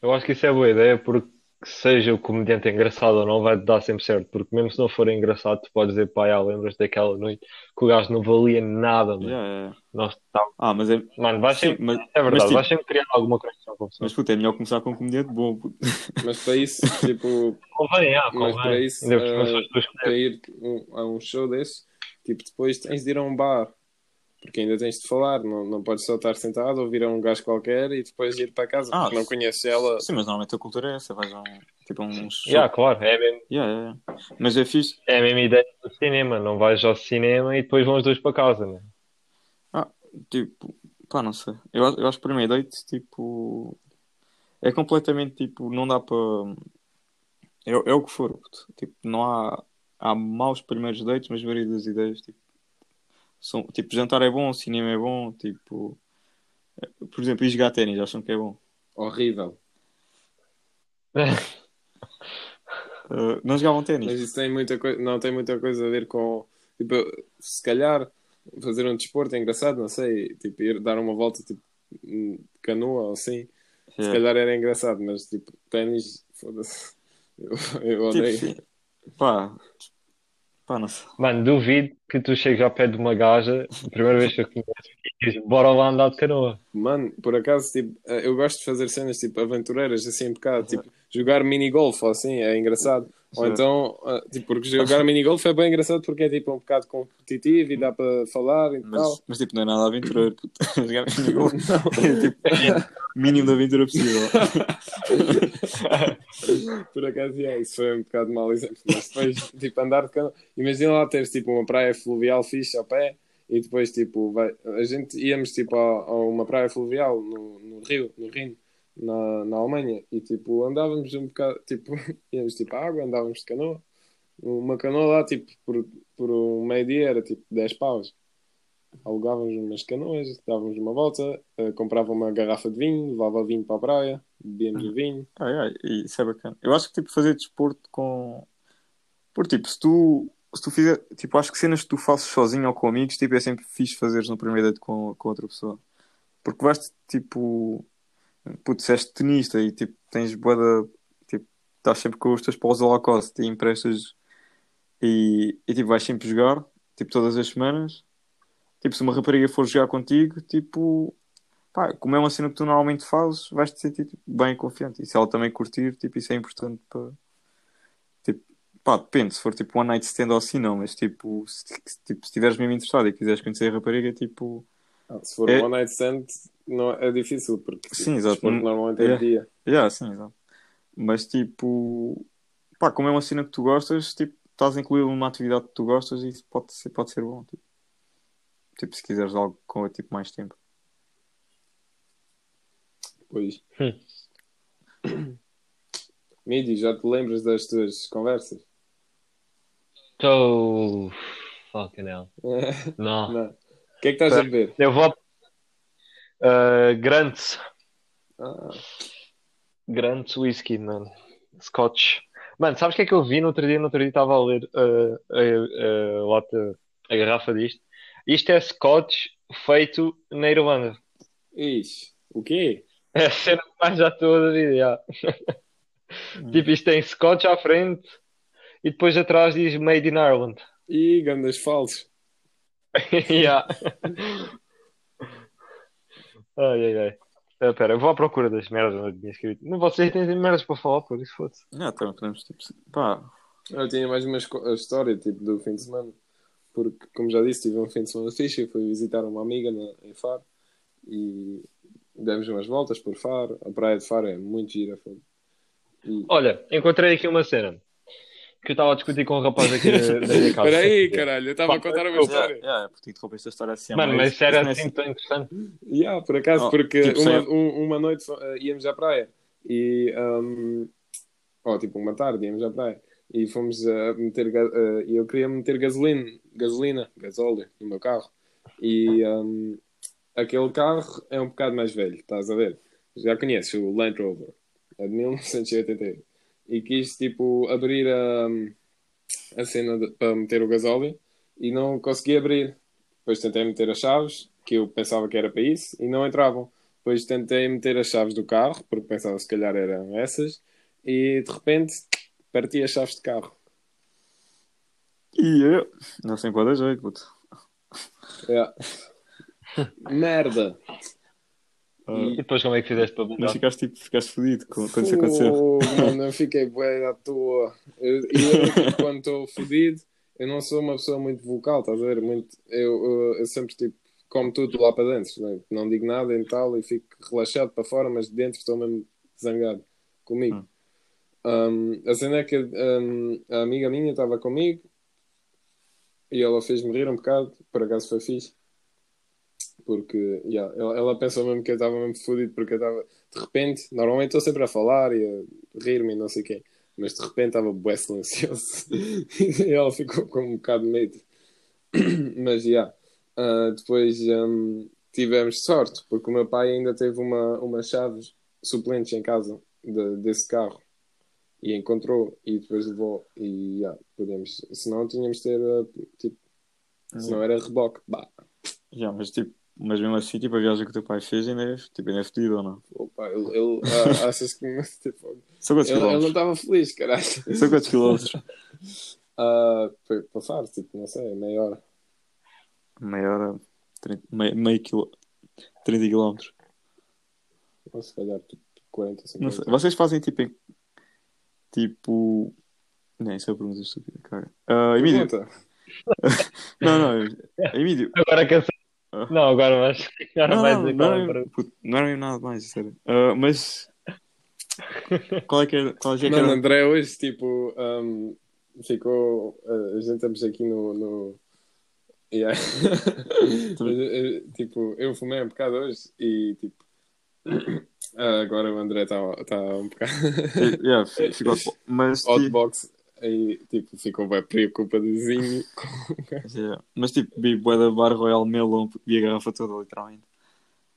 Eu acho que isso é boa ideia porque seja o comediante engraçado ou não, vai dar sempre certo. Porque mesmo se não for engraçado, tu podes dizer, pá, já, lembras daquela noite que o gajo não valia nada, mano. Yeah, yeah. Nós tá... Ah, mas é, Mano, vais sempre, mas, é verdade, mas, tipo, vais sempre criar alguma conexão com a pessoa. Mas puta, é melhor começar com um comediante bom. puto. Mas para isso, tipo, Convém, ah, Mas para convém. isso, tuas para ir a um show desse, tipo, depois tens de ir a um bar. Porque ainda tens de falar, não, não podes só estar sentado, ouvir a um gajo qualquer e depois ir para casa, Ah, porque não conheces ela. Sim, mas normalmente a cultura é essa. Vais a um, tipo, a um show. Yeah, claro, é mesmo, Yeah, yeah, yeah. Mas é fixe. é a mesma ideia do cinema. Não vais ao cinema e depois vão os dois para casa, né? Tipo, pá, não sei. Eu, acho- eu acho que para mim, date, tipo. É completamente tipo. Não dá para. É, é o que for. Tipo, não há. Há maus primeiros dates, mas a maioria das ideias, tipo. São, tipo, jantar é bom, cinema é bom, tipo. é, Por exemplo, ir jogar ténis, acham que é bom. Horrível. Uh, não jogavam ténis? Mas isso tem muita coisa, não tem muita coisa a ver com, tipo, se calhar fazer um desporto é engraçado, não sei, tipo, ir dar uma volta tipo, de canoa ou assim, se Yeah. calhar era engraçado, mas tipo, ténis, foda-se, eu, eu Tipo, odeio. sim. Pá, pá, não sei. Mano, duvido que tu chegues ao pé de uma gaja, a primeira vez que eu conheço, e dizes, bora lá andar de canoa. Mano, por acaso, tipo, eh, eu gosto de fazer cenas tipo aventureiras, assim, um bocado, tipo, jogar minigolf ou assim, é engraçado. Ou então, ah, tipo, porque jogar minigolf é bem engraçado porque é tipo um bocado competitivo e dá para falar e tal. Mas, mas tipo, não é nada aventureiro. puto. Jogar minigolf é tipo mínimo de aventura possível. Por acaso, é, isso foi um bocado mau exemplo. Mas depois, tipo, andar de canoa. Imagina lá teres tipo uma praia fluvial fixe ao pé e depois, tipo, vai... a gente íamos tipo a, a uma praia fluvial no, no Rio, no Rino, na, na Alemanha e tipo andávamos um bocado, tipo, íamos tipo à água, andávamos de canoa. Uma canoa lá, tipo, por, por um meio-dia era tipo 10 paus. Alugávamos umas canoas, dávamos uma volta, eh, comprava uma garrafa de vinho, levava vinho para a praia, bebíamos o vinho. É, e isso é bacana. Eu acho que tipo, fazer desporto com. Por tipo, se tu, se tu fizer. Tipo, acho que cenas que tu fazes sozinho ou com amigos, tipo, é sempre fixe fazeres no primeiro date com, com outra pessoa. Porque vais tipo. Putz, és tenista e tipo, tens boa. Tipo, estás sempre com os teus paus ao Lacoste e emprestas. E, e tipo, vais sempre jogar, tipo, todas as semanas. Tipo, se uma rapariga for jogar contigo, tipo, pá, como é uma cena que tu normalmente fazes, vais te sentir tipo, bem confiante. E se ela também curtir, tipo, isso é importante para, tipo, Pá, depende, se for tipo one night stand ou assim, não, mas tipo, se, tipo, se estiveres mesmo interessado e quiseres conhecer a rapariga, tipo, se for É- one night stand, não, é difícil, porque Sim, exato. normalmente é É. dia. yeah, sim, exato. Mas tipo, pá, como é uma cena que tu gostas, tipo, estás a incluir uma atividade que tu gostas e isso pode ser, pode ser bom, tipo. Tipo, se quiseres algo com tipo mais tempo. Pois. Hum. Midi, já te lembras das tuas conversas? Oh, fucking hell. Não. Não. O que é que estás a beber? Eu vou. Uh, Grants. Ah, Grants Whisky, mano. Scotch. Mano, sabes o que é que eu vi no outro dia? No outro dia estava a ler uh, a, a, lata, a garrafa disto. Isto é Scotch feito na Irlanda. ixi, o quê? É a cena mais já estou a vida, já. Tipo, isto tem Scotch à frente e depois atrás diz Made in Ireland. Ih, grandes falsos. yeah. Ai, ai, ai. Ah, Espera, eu vou à procura das merdas onde eu tinha escrito. Não, vocês têm merdas para falar, por isso foda-se. Yeah, também podemos, tipo, pá, Eu tinha mais uma história tipo, do fim de semana, porque, como já disse, tive um fim de semana fixe. Fui visitar uma amiga na, em Faro e demos umas voltas por Faro. A praia de Faro é muito gira. foda. E... Olha, encontrei aqui uma cena que eu estava a discutir com um rapaz aqui da, da minha casa. Espera aí, caralho, eu estava a contar uma Pá, história. yeah, yeah, porque interrompeste a história assim. a Mano, mas isso era é assim tão interessante. Yeah, por acaso, Oh, porque tipo, uma, um- uma noite eh, íamos à praia e um, oh, tipo uma tarde íamos à praia e fomos a meter e eu queria meter gasolina, gasolina, gasóleo no meu carro e um, aquele carro é um bocado mais velho, estás a ver? Já conheces o Land Rover, é de 1988 e quis tipo abrir a, a cena de- para meter o gasóleo e não consegui abrir. Depois tentei meter as chaves, que eu pensava que era para isso, e não entravam. Depois tentei meter as chaves do carro, porque pensava se calhar eram essas, e de repente parti as chaves de carro. E eu, não sei pode dar jeito, puto. Yeah. Merda! Ah, E depois como é que fizeste para mas mudar? ficaste tipo, ficaste fodido quando isso aconteceu. Mano, eu fiquei bué à toa. Eu, eu, tipo, quando estou fodido, eu não sou uma pessoa muito vocal, estás a ver? Muito, eu, eu, eu sempre tipo, como tudo lá para dentro, né? não digo nada e tal, e fico relaxado para fora, mas de dentro estou mesmo zangado comigo. Um, a cena é que um, a amiga minha estava comigo e ela fez-me rir um bocado, por acaso foi fixe. Porque yeah, ela, ela pensou mesmo que eu estava mesmo fodido, porque eu estava de repente, normalmente estou sempre a falar e a rir-me e não sei o quê, mas de repente estava bué silencioso e ela ficou com um bocado de medo. Mas já, ah, depois hum, tivemos sorte, porque o meu pai ainda teve uma, uma chave suplentes em casa de- desse carro e encontrou e depois levou e já, podemos, senão tínhamos de ter ah, tipo, senão era reboque. Bah, Já, mas tipo, mas mesmo assim, tipo, a viagem que o teu pai fez ainda é, tipo, ainda é fodido ou não? opa, ele, ele ah, achas que tipo, São quantos ele, ele não quilómetros? estava feliz, caralho. São quantos quilómetros? Foi para Faro, tipo, não sei, meia hora. Meia hora, 30, meio, meio quilô, 30 quilómetros. Ou se calhar tipo 40, Não sei. 50. Vocês fazem tipo em... Tipo... Nem, isso é uma pergunta estúpida, cara. Ah, Emílio. Não, não. Emílio. Agora cansei. Ah. Não, agora vais, agora Não, vais não, não, é puto, não era nada mais, sério. Ah, mas... Qual é que era? Qual é que era? Mano, André hoje, tipo, um, ficou. uh, a gente estamos aqui no. no... Yeah. Eh, tipo, eu fumei um bocado hoje e, tipo. ah, agora o André está tá um bocado. Yeah, fi- ficou... Mas, tipo, Hotbox. E, tipo, ficou bem preocupadozinho. yeah. mas tipo, vi bué da Bar Royal Melon, vi a garrafa toda, literalmente.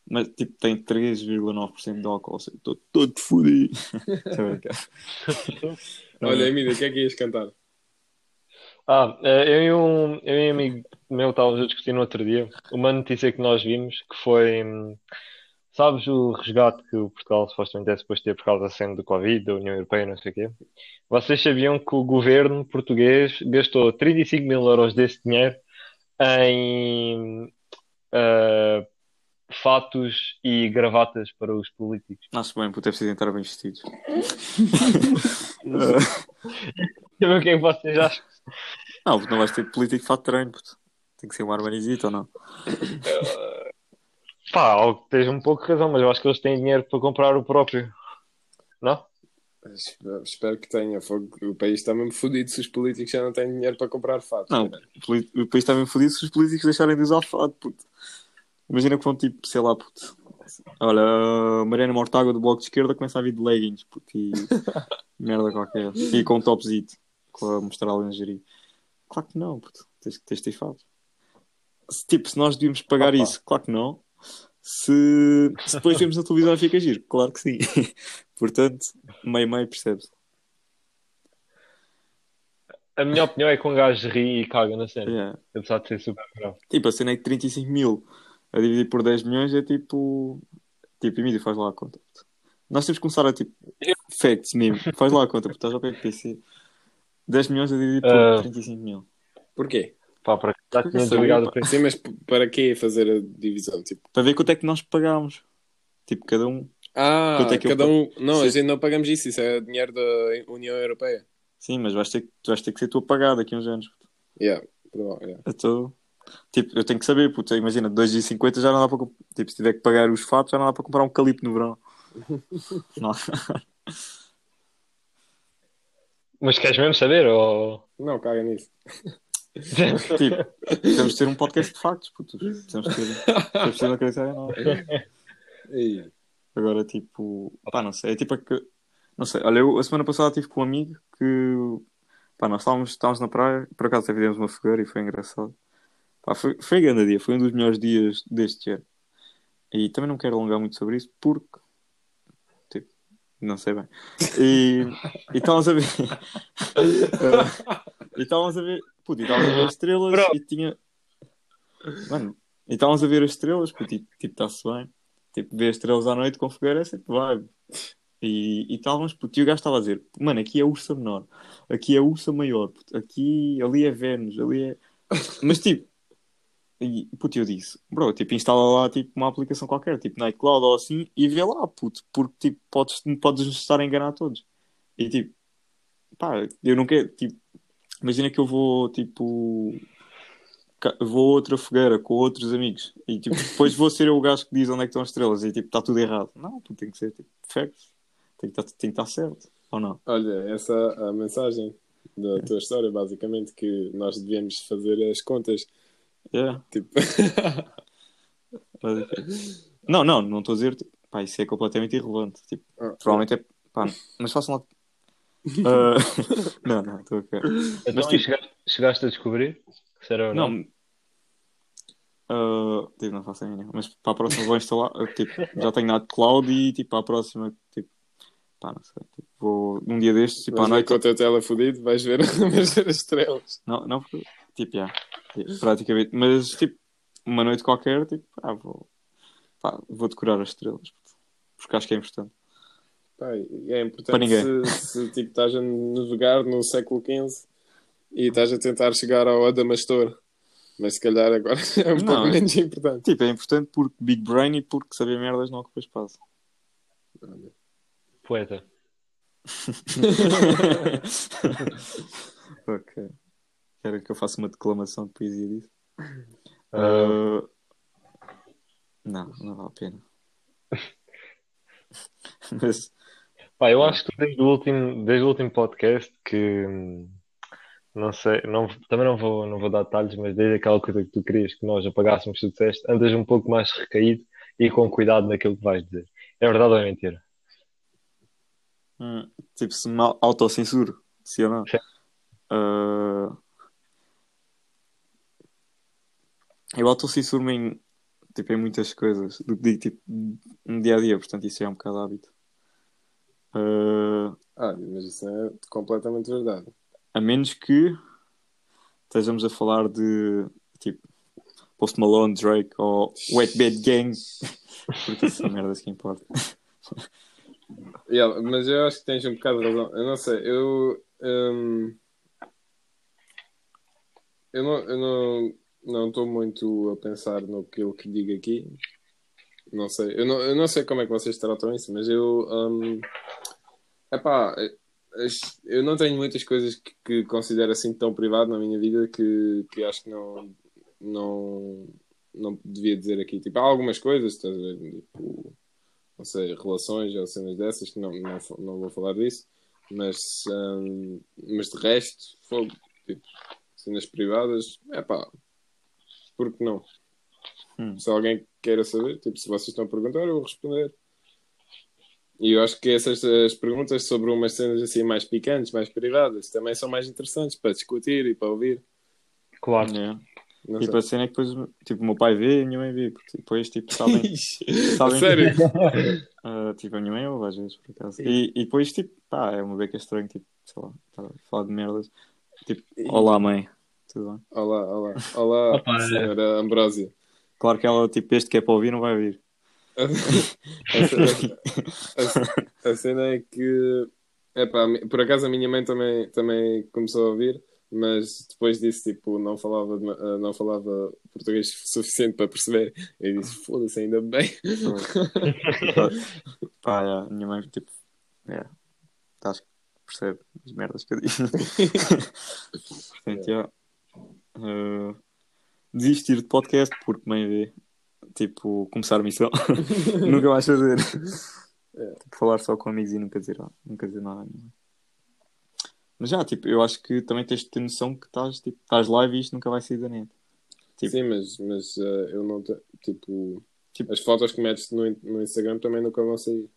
Mas tipo, tem 3,9% de álcool, estou todo fodido. Olha, Emílio, o que é que ias cantar? Ah, eh, eu e um, eu e um amigo meu estávamos a discutir no outro dia uma notícia que nós vimos que foi, hum, sabes, o resgate que o Portugal supostamente é suposto ter por causa da cena do Covid, da União Europeia, não sei o quê. Vocês sabiam que o governo português gastou 35 mil euros desse dinheiro em ah, fatos e gravatas para os políticos? Acho bem, puto, é preciso entrar bem vestidos. o que é que vocês acham? Não, porque não vais ter político fato de treino, puto. Tem que ser uma armanisita ou não? Pá, algo que tens um pouco de razão, mas eu acho que eles têm dinheiro para comprar o próprio. Não? Espero- Espero que tenha. O país está mesmo fodido se os políticos já não têm dinheiro para comprar fatos. Não, né? o país está bem fodido se os políticos deixarem de usar fato, puto. Imagina que vão tipo, sei lá, puto. Olha, a Mariana Mortágua do Bloco de Esquerda começa a vir de leggings, puto, e merda qualquer. E com um topzito, com a mostrar a lingerie. Claro que não, puto. Tens, tens de ter fato. Tipo, se nós devíamos pagar Opa. isso, claro que não. Se, se depois vemos na televisão e fica giro, claro que sim. Portanto, meio-meio percebe-se. A minha opinião é que um gajo ri e caga na cena. Yeah. Apesar de ser super grave. Tipo, a cena é que 35 mil a dividir por 10 milhões é tipo. Tipo, Emílio, faz lá a conta. Nós temos que começar a tipo. Facts mesmo. Faz lá a conta, porque estás ao pé do PC. 10 milhões a dividir por Ah. 35 mil. Porquê? Pá, para tinha desligado o. Sim, mas para quê fazer a divisão? Tipo, Para ver quanto é que nós pagámos. Tipo, cada um. ah, Quanto é que eu cada um. Não, a Sim. gente não pagamos isso, isso é dinheiro da União Europeia. Sim, mas vais ter, que- vais ter que ser tu a pagar daqui a uns anos. Yeah, perdão, yeah. Então, tipo, eu tenho que saber, puto, imagina, 2,50 já não dá para comp- Tipo, se tiver que pagar os fatos, já não dá para comprar um calipo no verão. não. Mas queres mesmo saber? Ou... Não, caga nisso. tipo, temos de ter um podcast de factos, puto. Temos de ter. Temos de ter uma não. Ei, Agora, tipo, pá, não sei, é tipo a que. Não sei, olha, eu a semana passada estive com um amigo que. Pá, nós estávamos, estávamos na praia, por acaso até fizemos uma fogueira e foi engraçado. Pá, foi, foi grande dia, foi um dos melhores dias deste ano. E também não quero alongar muito sobre isso porque. Tipo, não sei bem. E, e estávamos a ver. E estávamos a ver. Puto, e estávamos a ver as estrelas Bro. e tinha. Mano, e estávamos a ver as estrelas, puto, e tipo, está-se bem. Tipo, ver as estrelas à noite com fogueira é sempre vibe. E estávamos, puto, e o gajo estava a dizer: Mano, aqui é Ursa menor, aqui é Ursa maior, puto, aqui, ali é Vênus, ali é. Mas tipo, e, puto, eu disse: Bro, tipo, instala lá tipo, uma aplicação qualquer, tipo Nightcloud ou assim, e vê lá, puto, porque tipo, podes, podes nos estar a enganar todos. E tipo, pá, eu não quero, tipo, imagina que eu vou, tipo, vou a outra fogueira com outros amigos e tipo, depois vou ser eu o gajo que diz onde é que estão as estrelas e tipo, está tudo errado. Não, tu tem que ser tipo, facts. Tem que estar, tem que estar certo, ou não? Olha, essa é a mensagem da tua história, basicamente, que nós devíamos fazer as contas. Yeah. Tipo, Não, não, não estou a dizer, tipo, pá, isso é completamente irrelevante. Tipo, Ah, provavelmente é, pá, mas façam lá. Ah, não, não, estou a querer. Então, Mas, e tipo- chegaste, chegaste a descobrir? Se era ou não? Não. Ah, tipo, não faço a mínima. Mas para a próxima vou instalar. ah, Tipo, já tenho na cloud e tipo, para a próxima, tipo, pá, não sei. Tipo, vou um dia destes, tipo, à vais ver noite. com o teu tele fudido, vais ver, vais ver as estrelas. Não, não, porque, tipo, já. Tipo, praticamente. Mas, tipo, uma noite qualquer, tipo, ah, vou, pá, vou decorar as estrelas. Porque acho que é importante. Pá, é importante se, se tipo, estás a navegar no século XV e estás a tentar chegar ao Adamastor. Mas se calhar agora é um Não, pouco menos importante. Tipo, é importante porque Big Brain e porque saber merdas não ocupa espaço. Poeta. ok. Quero que eu faça uma declamação de poesia disso? Ah, Ah, não, não vale a pena. Mas, Pá, eu acho que desde o último, desde o último podcast que hum, não sei, não, também não vou, não vou dar detalhes, mas desde aquela coisa que tu querias que nós apagássemos, tu disseste, andas um pouco mais recaído e com cuidado naquilo que vais dizer. É verdade ou é mentira? hum, tipo, se me autocensuro, se ou não. Ah, eu autocensuro-me em, tipo, em muitas coisas do que digo tipo, no dia a dia, portanto, isso é um bocado hábito. Ah, Ah, mas isso é completamente verdade. a menos que estejamos a falar de tipo Post Malone, Drake ou Wet Bad Gang, porque são merdas que importam. Yeah, mas eu acho que tens um bocado de razão. Eu não sei, eu. hum, eu não eu não não estou muito a pensar no que eu que digo aqui. Não sei, eu não, eu não sei como é que vocês tratam isso, mas eu. hum, epá, eu não tenho muitas coisas que, que considero assim tão privado na minha vida que, que acho que não, não, não devia dizer aqui. Tipo, há algumas coisas, estás a ver? Tipo, não sei, relações ou cenas dessas que não, não, não vou falar disso, mas, hum, mas de resto, fogo, tipo, cenas privadas, é pá, por que não? Hum. Se alguém queira saber, tipo, se vocês estão a perguntar, eu vou responder. E eu acho que essas as perguntas sobre umas cenas assim mais picantes, mais privadas, também são mais interessantes para discutir e para ouvir. Claro. Yeah. Não Tipo, sei. a cena é que depois, tipo, o meu pai vê e a minha mãe vê, porque depois, tipo, sabem, sabem sério? Ah, tipo, a minha mãe ouve às vezes, por acaso. E, e depois, tipo, pá, é uma beca estranho, tipo, sei lá, estar a falar de merdas. Tipo, olá, mãe. Tudo bem? Olá, olá, olá, Opa, é. senhora Ambrósia. Claro que ela, tipo, este que é para ouvir, não vai ouvir. A, a- a cena é que, epá, por acaso a minha mãe também, também começou a ouvir, mas depois disso, tipo, não falava, eh, não falava português suficiente para perceber. Eu disse, foda-se, ainda bem. pá, é, a minha mãe, tipo, é, acho que percebe as merdas que eu digo. Portanto, já. ah, desistir de podcast porque mãe vê. Tipo, começar a missão. nunca mais fazer. Tipo, falar só com amigos e nunca dizer, nunca dizer nada. Mas já, tipo, eu acho que também tens de ter noção que estás, tipo, live e isto nunca vai sair da net. Tipo- Sim, mas, mas eh, eu não, te- tipo, Tipo- as fotos que metes no, no Instagram também nunca vão sair.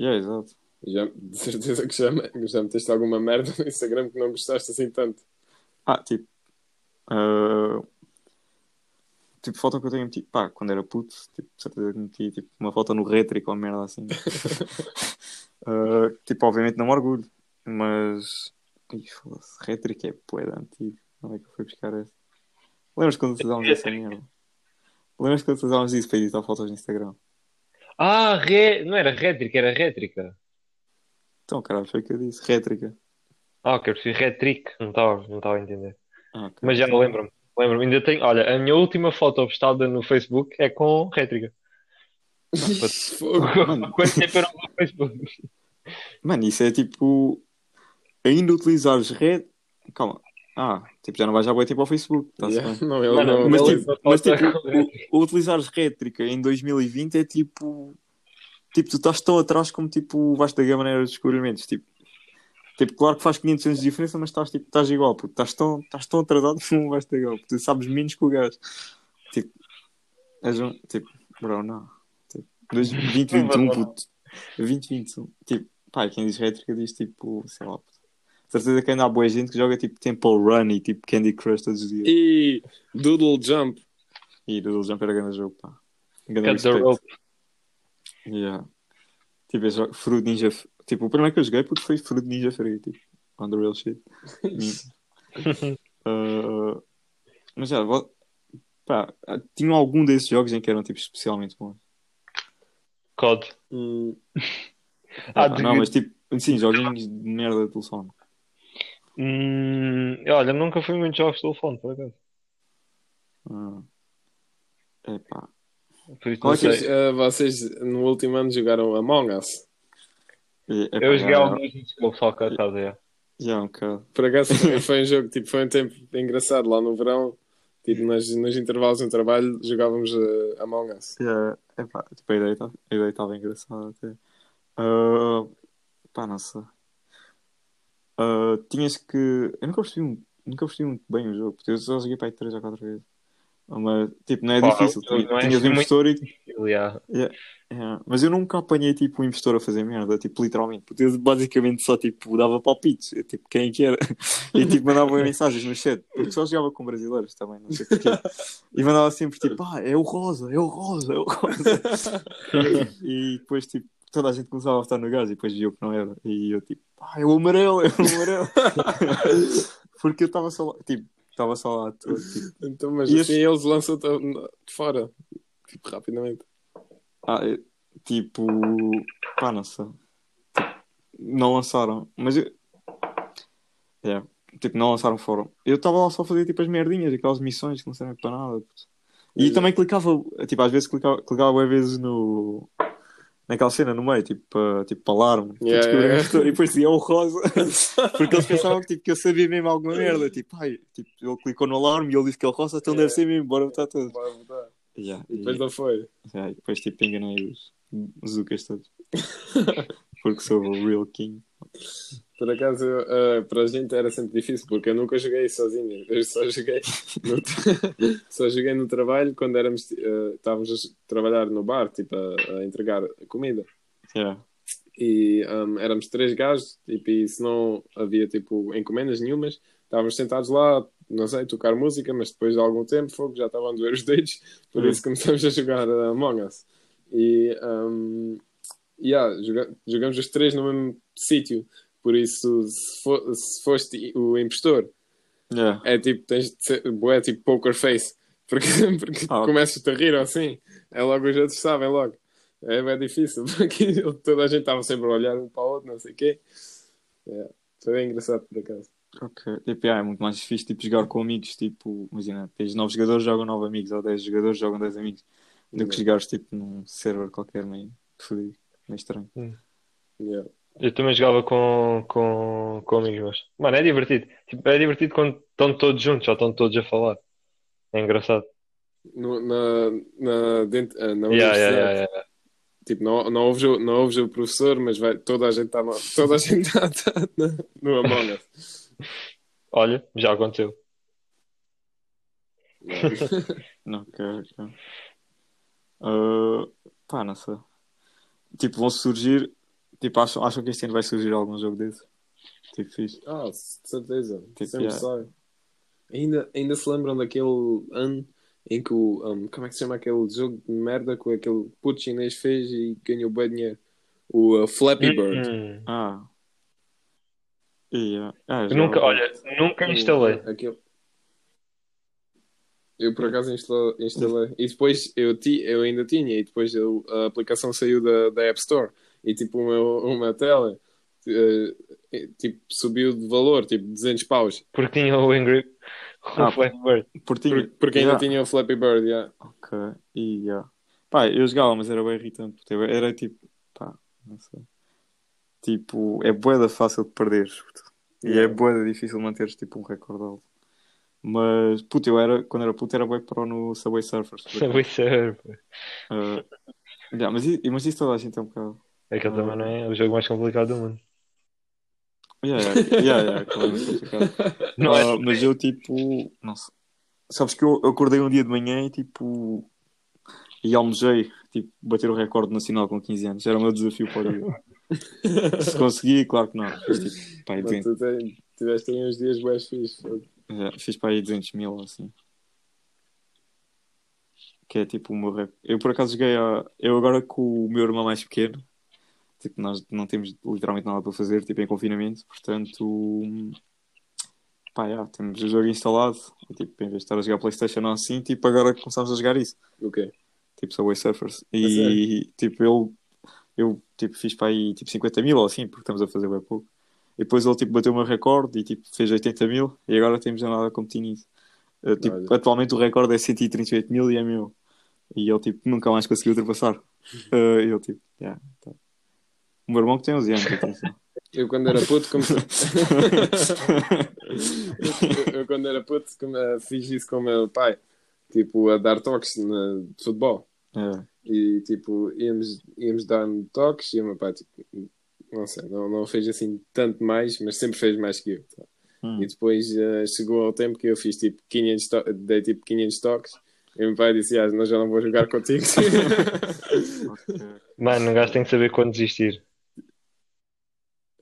Yeah, exato. Já, de certeza que já, já meteste alguma merda no Instagram que não gostaste assim tanto. Ah, tipo. ah, tipo, foto que eu tenho metido. Pá, quando era puto, tipo, de certeza que meti tipo, uma foto no rétrico ou merda assim. Ah, tipo, obviamente não me orgulho, mas. Ih, foda-se, é poeda antigo. Onde é que eu fui buscar esse? Lembras quando utilizávamos essa merda? Lembras quando utilizávamos isso para editar fotos no Instagram? Ah, re... não era rétrica, era rétrica. Então, caralho, foi o que eu disse, rétrica. Ah, ok, eu percebi rétric, não estava não a entender. Ah, ok. Mas já lembro-me, lembro-me. Ainda tenho, olha, a minha última foto postada no Facebook é com rétrica. Quanto tempo eu não vou ao Facebook? Mano, isso é tipo. Ainda utilizares red. Calma. Ah, tipo, já não vais já bem tipo ao Facebook. Tá Yeah, não, ele Mano, não, Mas tipo, mas, tipo o, o utilizares rétrica em 2020 é tipo. Tipo, tu estás tão atrás como tipo o Vasta Gama na era dos descobrimentos. Tipo, tipo, claro que faz 500 anos de diferença, mas estás, tipo, estás igual, porque estás tão, estás tão atrasado como o Vasta Gama. porque Tu sabes menos que o gajo. Tipo, és um. Tipo, bro, não. Tipo, 2021, puto. 2021. Tipo, pá, quem diz rétrica diz tipo, sei lá, puto. Certeza que ainda há boa gente que joga tipo Temple Run e tipo Candy Crush todos os dias. E Doodle Jump. E Doodle Jump era grande jogo, pá. Grande Cut the respeito. rope. Yeah. Tipo, eu jogo Fruit Ninja. Tipo, o primeiro que eu joguei puto, foi Fruit Ninja Free, tipo, on the real shit. Uh, mas já, vou- pá, tinham algum desses jogos em que eram tipo especialmente bons. COD. Hum, Ah, de- Não, mas tipo, sim, joguinhos de merda de telefone. Hum, olha, nunca fui muito jogos de telefone, por acaso. Ah. Epá. Por isso não é que sei. vocês, eh, vocês no último ano jogaram Among Us. E- epá, Eu joguei alguns no School só cá, estás a ver? Já um bocado. Por acaso foi- um jogo, tipo, foi um tempo engraçado lá no verão. Tipo, nos, nos intervalos no trabalho jogávamos eh, Among Us. Yeah, epá, tipo, a ideia tá- a ideia estava engraçada até. Ah, pá, não sei. Ah, tinhas que. Eu nunca percebi, um- nunca percebi muito bem o jogo, porque eu só joguei para aí 3 ou 4 vezes. Mas, tipo, não é Pá, difícil. o não é Tinhas um muito impostor e. Yeah. Yeah. Mas eu nunca apanhei tipo um impostor a fazer merda, tipo, literalmente. Porque eu basicamente só tipo dava palpites, eu, tipo, quem é que era? E tipo mandava mensagens no chat, porque só jogava com brasileiros também, não sei porquê. E mandava sempre tipo, ah, é o rosa, é o rosa, é o rosa. e depois tipo, toda a gente começava a votar no gajo e depois viu que não era. E eu tipo, ah, é o amarelo, é o amarelo. porque eu estava só lá, tipo, estava só lá tipo, Então, mas E assim eles lançam-te de fora. Tipo, rapidamente. Ah, é, tipo, pá, não sei. Tipo, não lançaram, mas eu. É, tipo, não lançaram fora. Eu estava lá só a fazer tipo as merdinhas, aquelas missões que não servem para nada. puto. E Exato. também clicava, tipo, às vezes clicava, clicava às vezes no. naquela cena no meio, tipo, para tipo, alarme. Tipo, Yeah, yeah. E depois dizia o rosa, porque eles pensavam que, tipo, que eu sabia mesmo alguma merda. Tipo, ai, tipo, ele clicou no alarme e ele disse que é o rosa, então Yeah. deve ser mesmo, bora botar. Bora botar. Yeah, depois e- não foi. yeah, depois, tipo, enganei os, Zucas todos. porque sou o real king. Por acaso, eh, para a gente era sempre difícil, porque eu nunca joguei sozinho. Eu só joguei no, só joguei no trabalho quando éramos, eh, estávamos a trabalhar no bar, tipo, a, a entregar comida. Yeah. E um, éramos três gajos, tipo, e se não havia, tipo, encomendas nenhumas, estávamos sentados lá, não sei, tocar música, mas depois de algum tempo, fogo, já estavam a doer os dedos, por Hum. isso começamos a jogar Among Us. E, um, yeah, joga- jogamos os três no mesmo sítio, por isso, se, se foste o impostor, Yeah. é tipo, tens de ser, bué, tipo poker face, porque, porque Ah, ok. começas a rir assim, é logo os outros sabem logo. É bem difícil, porque toda a gente estava sempre a olhar um para o outro, não sei o quê. Yeah. Foi bem engraçado por acaso. Ok. Tipo, yeah, é muito mais difícil tipo, jogar com amigos. Tipo, imagina, tens 9 jogadores, jogam 9 amigos, ou 10 jogadores, jogam 10 amigos. Do que jogares tipo num server qualquer meio fodido, meio estranho. Yeah. Eu também jogava com, com, com amigos meus. Mano, é divertido. Tipo, é divertido quando estão todos juntos ou estão todos a falar. É engraçado. No, na, na, dentro, ah, na Yeah, universidade, yeah, yeah, yeah. tipo, não, não, ouves, o- não ouves o professor, mas vai, toda a gente está toda a gente tá, tá no, no Among Us. Olha, já aconteceu. Não, ok. Ah, pá, não sei. Tipo, vão surgir. Tipo, acham, acham que este ano vai surgir algum jogo desse? Tipo, fixe. Ah, de certeza. Tipo, Sempre yeah. sai. Ainda, ainda se lembram daquele ano em que o. um, como é que se chama aquele jogo de merda que aquele puto chinês fez e ganhou bem dinheiro? O uh, Flappy Bird. Hum. Ah. Yeah. Ah, já nunca, olha, nunca instalei. O- aquele- Eu por acaso instalei, instalei. e depois eu, ti, eu ainda tinha e depois eu- a aplicação saiu da, da App Store e tipo o meu, o meu tele eh, tipo, subiu de valor, tipo 200 paus. Porque tinha o Angry o Ah, Flappy Bird. Porque tinha. Por- Porque ainda Yeah. tinha o Flappy Bird, yeah. Ok. E, yeah. Pá, eu jogava, mas era bem irritante. Era tipo, pá, não sei. Tipo, é boeda fácil de perderes. E é boeda difícil manteres tipo um recorde alto. Mas, puto, eu era, quando era puto, era bem pro no Subway Surfers. por Subway Surfer. Ah, yeah, mas, i- mas isso toda a gente é um bocado. Aquele também não é o jogo mais complicado do mundo. Yeah, yeah, yeah, yeah, claro, é complicado. Não Ah, é? mas eu tipo, não sei. Sabes que eu, eu acordei um dia de manhã e tipo. E almejei, tipo, bater o recorde nacional com 15 anos. Era o meu desafio para o dia. Se consegui, claro que não. Fiz tipo, pá, aí Mas 200, tu tem- tiveste aí uns dias bem fixos. é, fiz para aí 200 mil, assim. Que é tipo o meu recorde. Eu por acaso joguei a. Eu agora com o meu irmão mais pequeno. Tipo, nós não temos literalmente nada para fazer, tipo, em confinamento. Portanto. Pá, temos o jogo instalado. E, tipo, em vez de estar a jogar Playstation ou assim, tipo, agora começamos a jogar isso. O quê? tipo Subway Surfers. E tipo, eu, eu tipo, fiz para aí tipo 50 mil ou assim, porque estamos a fazer bem pouco. E depois ele tipo, bateu o meu recorde e tipo, fez 80 mil e agora temos nada a competir nisso. Uh, tipo, Olha. atualmente o recorde é 138 mil e é meu. E ele tipo, nunca mais conseguiu ultrapassar. Uh, e ele tipo, yeah, tá. O meu irmão que tem 11 anos. Eu quando era puto comecei... eu, eu quando era puto come- fiz isso com o meu pai. Tipo, a dar toques de futebol. É. E tipo, íamos, íamos dar toques e o meu pai, tipo, não sei, não, não fez assim tanto mais, mas sempre fez mais que eu. tá? Hum. E depois eh, chegou ao tempo que eu fiz tipo 500 to- dei tipo 500 toques. E o meu pai disse: ah, não, já não vou jogar contigo. Mano, um gajo tem que saber quando desistir.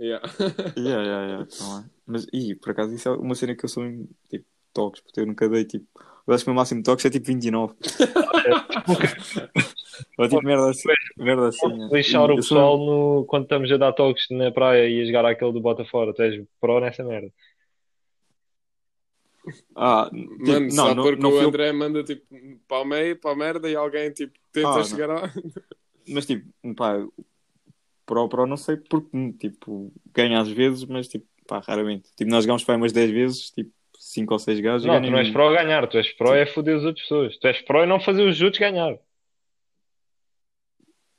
yeah. Yeah, yeah, yeah, tá. Mas, e por acaso, isso é uma cena que eu sou em tipo, toques, porque eu nunca dei tipo. Eu acho que o meu máximo de toques é tipo 29. Ou tipo merda assim. Merda assim. é. Lixar o pessoal no... quando estamos a dar toques na praia e a jogar aquele do bota fora. Tu és pró nessa merda. Ah, tipo, Mano, não, só não, porque não o fui eu- André manda tipo para o meio, para a merda e alguém tipo tenta Ah, chegar lá. Mas tipo, pá, pro, pro não sei porque, tipo, ganha às vezes, mas tipo, pá, raramente. Tipo, nós jogamos para aí umas 10 vezes, tipo, 5 ou 6 gajos e Não, tu não és pró a ganhar. Tu és pró é foder as outras pessoas. Tu és pró é não fazer os outros ganhar.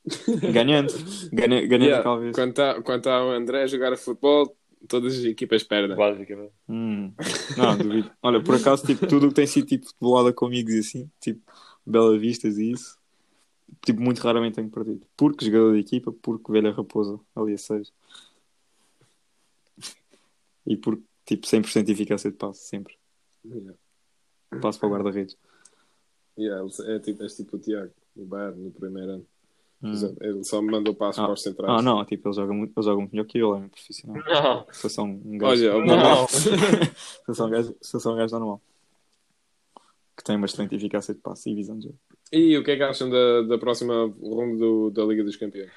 Ganhando. Ganha- Ganhando Yeah, aquela vez. Quando está quando tá o André a jogar futebol, todas as equipas perdem. Basicamente. Hum, não, duvido. Olha, por acaso, tipo, tudo o que tem sido tipo futebolada com amigos e assim, tipo, Bela Vistas e isso, tipo, muito raramente tenho perdido. Porque jogador de equipa, porque velha raposa, ali a 6. E porque, tipo, 100% de eficácia de passe, sempre. Yeah. Passo para o guarda-redes. Yeah, é tipo, é tipo o Tiago, o Bayern, no primeiro ano. Hum. Ele só me mandou passos Ah. para os centrais. Ah, não, tipo, ele joga muito, ele joga muito melhor que eu, ele é um profissional. Não. Sou um gajo. Olha, eu sou um gajo, sou um gajo normal. Que tem uma excelente eficácia de passe e visão de jogo. E o que é que acham da, da próxima ronda do- da Liga dos Campeões?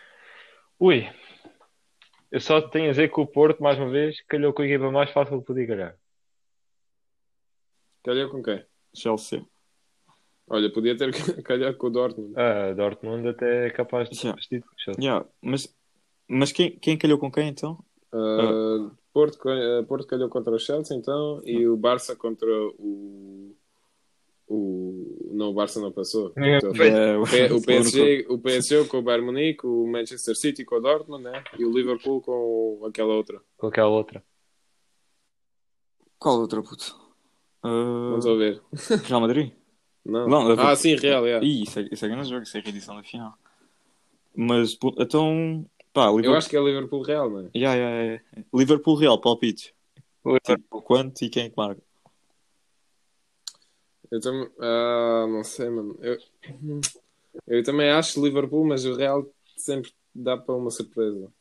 Ui. Eu só tenho a dizer que o Porto, mais uma vez, calhou com a equipa mais fácil que podia calhar. Calhou com quem? Chelsea. Olha, podia ter calhado com o Dortmund. A Dortmund até é capaz de vestido com o Chelsea. Yeah, mas mas quem, quem calhou com quem então? Uh, Porto, uh, Porto calhou contra o Chelsea, então, e o Barça contra o. o não, o Barça não passou. É, Então, É, o, P- o PSG, o PSG com o Bayern Munique, o Manchester City com o Dortmund, né? E o Liverpool com aquela outra. Com aquela outra. Qual outra puto? Uh, Vamos ouvir. Real Madrid? Não. Não, Liverpool. ah, sim, real, é. Ih, isso é, isso é grande jogo, isso é a reedição da final. Mas então. Pá, Eu Liverpool. acho que é Liverpool real, não é? Yeah, yeah, yeah. Liverpool Real, palpite. Tipo, quanto e quem é que marca? Eu também. Ah, não sei, mano. Eu, eu também acho Liverpool, mas o Real sempre dá para uma surpresa.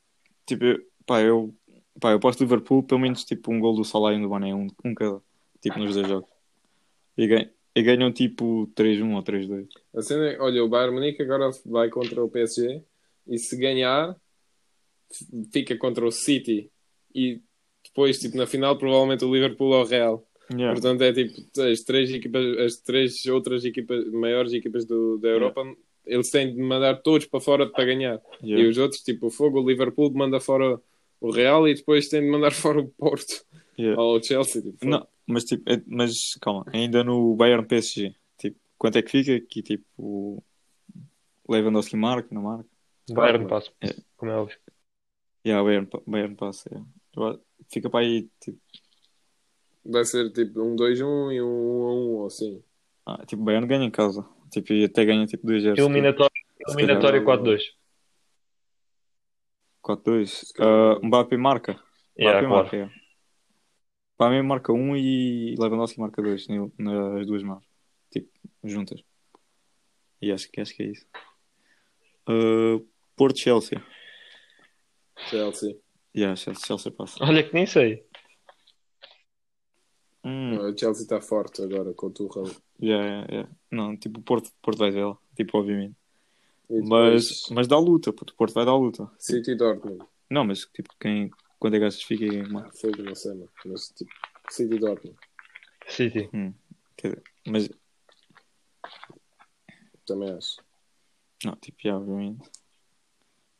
Tipo, eu, pá, eu. Pá, eu posto Liverpool, pelo menos tipo um gol do Salah e do Mané, um, um cada. Tipo, nos dois jogos. E, ganham, e ganham tipo 3-1 ou 3-2. A cena é, olha, o Bayern Munique agora vai contra o PSG e se ganhar, fica contra o City e depois, tipo, na final, provavelmente o Liverpool ao Real. Yeah. Portanto, é tipo, as três equipas, as três outras equipas, maiores equipas do, da Europa, eles têm de mandar todos para fora para ganhar. Yeah. E os outros, tipo, o Fogo, o Liverpool manda fora o Real e depois tem de mandar fora o Porto Yeah. ou o Chelsea. Tipo, Não, mas tipo, é- mas calma, ainda no Bayern PSG, tipo, quanto é que fica? Que tipo, o Lewandowski marca, não marca? Bayern passa. É. Como é óbvio. Yeah, o Bayern, Bayern passa, yeah. Fica para aí, tipo, Vai ser tipo um 2-1 e um 1-1 ou assim. ah, tipo, o Bayern ganha em casa, tipo, e até ganha tipo 2-0. Eliminatório, eliminatório não- 4-2. 4-2. calhar- Uh, Mbappé marca. Yeah, Mbappé claro. marca, yeah. Mbappé marca um e Lewandowski marca dois ne- nas duas mãos, tipo, juntas. E acho que, acho que é isso. Uh, Porto Chelsea. Chelsea. Yeah, Chelsea, Chelsea passa. Olha que nem sei. Hum, O Chelsea está forte agora com o Tuchel. yeah, yeah, yeah. Não, tipo, o Porto, Porto vai dela, tipo, obviamente. E Mas, depois mas dá luta, puto, o Porto vai dar luta. City e Dortmund. Não, mas tipo, quem, quando é que achas que fica quem? Fogo, não sei, mano. Mas tipo, City e Dortmund. City. Quer dizer, mas, Também acho. não, tipo, já, obviamente.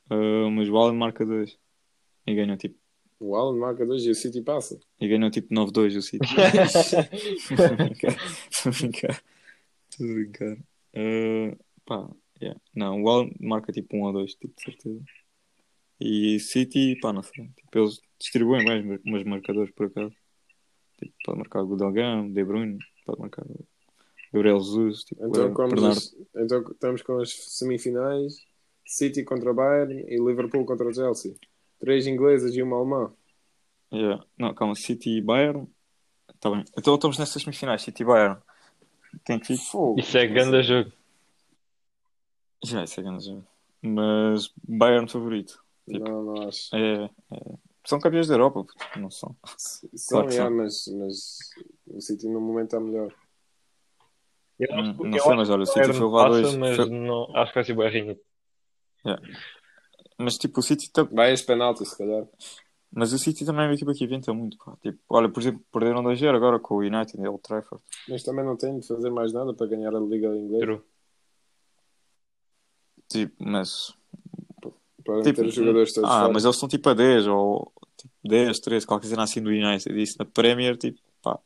Uh, mas o Alan marca 2 e ganhou tipo, O Alan marca 2 e o City passa. e ganhou tipo 9-2 o City. Estou a brincar, estou a brincar, estou a brincar. Uh, pá, yeah. Não, o Alan marca tipo 1 ou 2, tipo, de certeza. E City, pá, não sei. Tipo, eles distribuem bem os mar- os marcadores por acaso. Tipo, pode marcar o Gudelgam, De Bruyne, pode marcar o Gabriel Jesus, tipo, Então, o como Bernardo. diz- então estamos com as semifinais: City contra o Bayern e Liverpool contra o Chelsea. Três inglesas e uma alemã. Yeah. Não, calma, City e Bayern. Tá bem. Então estamos nessas semifinais, City e Bayern. Quem que fica? Fogo. Isso é grande jogo. Já, isso é grande jogo. Mas Bayern favorito. tipo- Não, não acho. É, é- São campeões da Europa, não são. São, Claro que yeah, são. mas, mas o City no momento está melhor. Eu acho- Hum, não acho sei, mas olha, o que City foi passa, dois. mas foi- não, acho que vai ser boa rinha. Mas tipo, o City tá- Vai aos penaltis, se calhar. Mas o City também é uma equipa que inventa muito, pá. Tipo, olha, por exemplo, perderam 2-0 agora com o United e o Trafford. Mas também não tem de fazer mais nada para ganhar a Liga Inglesa. True. Tipo, mas. Para Tipo, ter os jogadores todos ah, fora. mas eles estão tipo a 10 ou tipo, 10, 13, qualquer coisa assim do United. Isso na Premier, tipo, pá.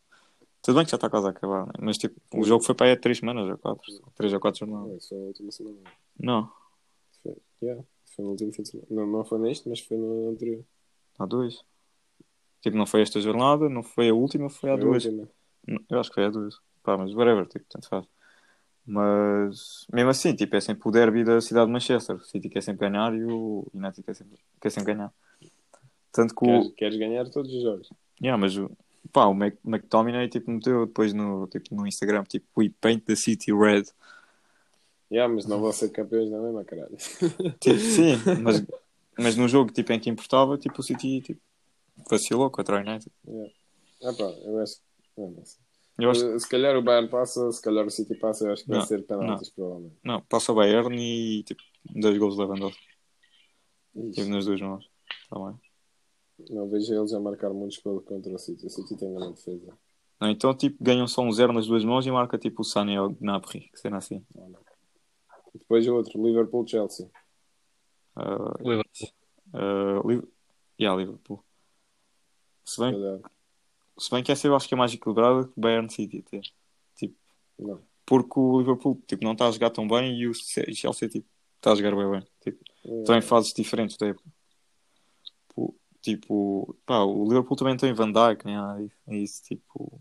Tudo bem que já está quase a acabar, né? mas tipo, o jogo foi para aí há 3 semanas ou 4, 3 ou 4 jornadas. A última semana. Não. Foi. Yeah, foi no último fim de semana. Não, não foi neste, mas foi no anterior. Há dois. Tipo, não foi esta jornada, não foi a última, foi há Foi duas. última. Eu acho que foi há duas. Pá, mas whatever, tipo, tanto faz. Mas mesmo assim, tipo, é sempre o derby da cidade de Manchester. O City quer sempre ganhar e o United quer sempre, quer sempre ganhar. Tanto que o. Queres, queres ganhar todos os jogos. Yeah, mas o, pá, o Mac, McTominay tipo, meteu depois no, tipo, no Instagram, tipo, we paint the city red. Yeah, mas não vão ser campeões da mesma, caralho. Tipo, sim, mas, mas no jogo tipo, em que importava, tipo, o City tipo, vacilou contra o United. Ah pá, eu acho não, não. Eu acho Se calhar o Bayern passa, se calhar o City passa, eu acho que vai Não, ser penaltis, provavelmente. não, passa o Bayern e tipo, dois gols de Lewandowski. Tipo, nas duas mãos. Tá bem. Não vejo eles a marcar muitos gols contra o City. O City tem grande defesa. Não, então, tipo, ganham só um zero nas duas mãos e marca tipo o Sané ou o Gnabry, que será assim. Não, não. Depois o outro, Liverpool-Chelsea. Uh, Liverpool. uh, Liv- yeah, Liverpool. Se bem, se bem que essa eu acho que é mais equilibrada que o Bayern City até. Não. Porque o Liverpool tipo, não está a jogar tão bem e o Chelsea tipo, está a jogar bem bem. Tipo, estão em fases diferentes da época. Tipo, pá, o Liverpool também tem Van Dijk, né? Ah, isso- é isso, tipo,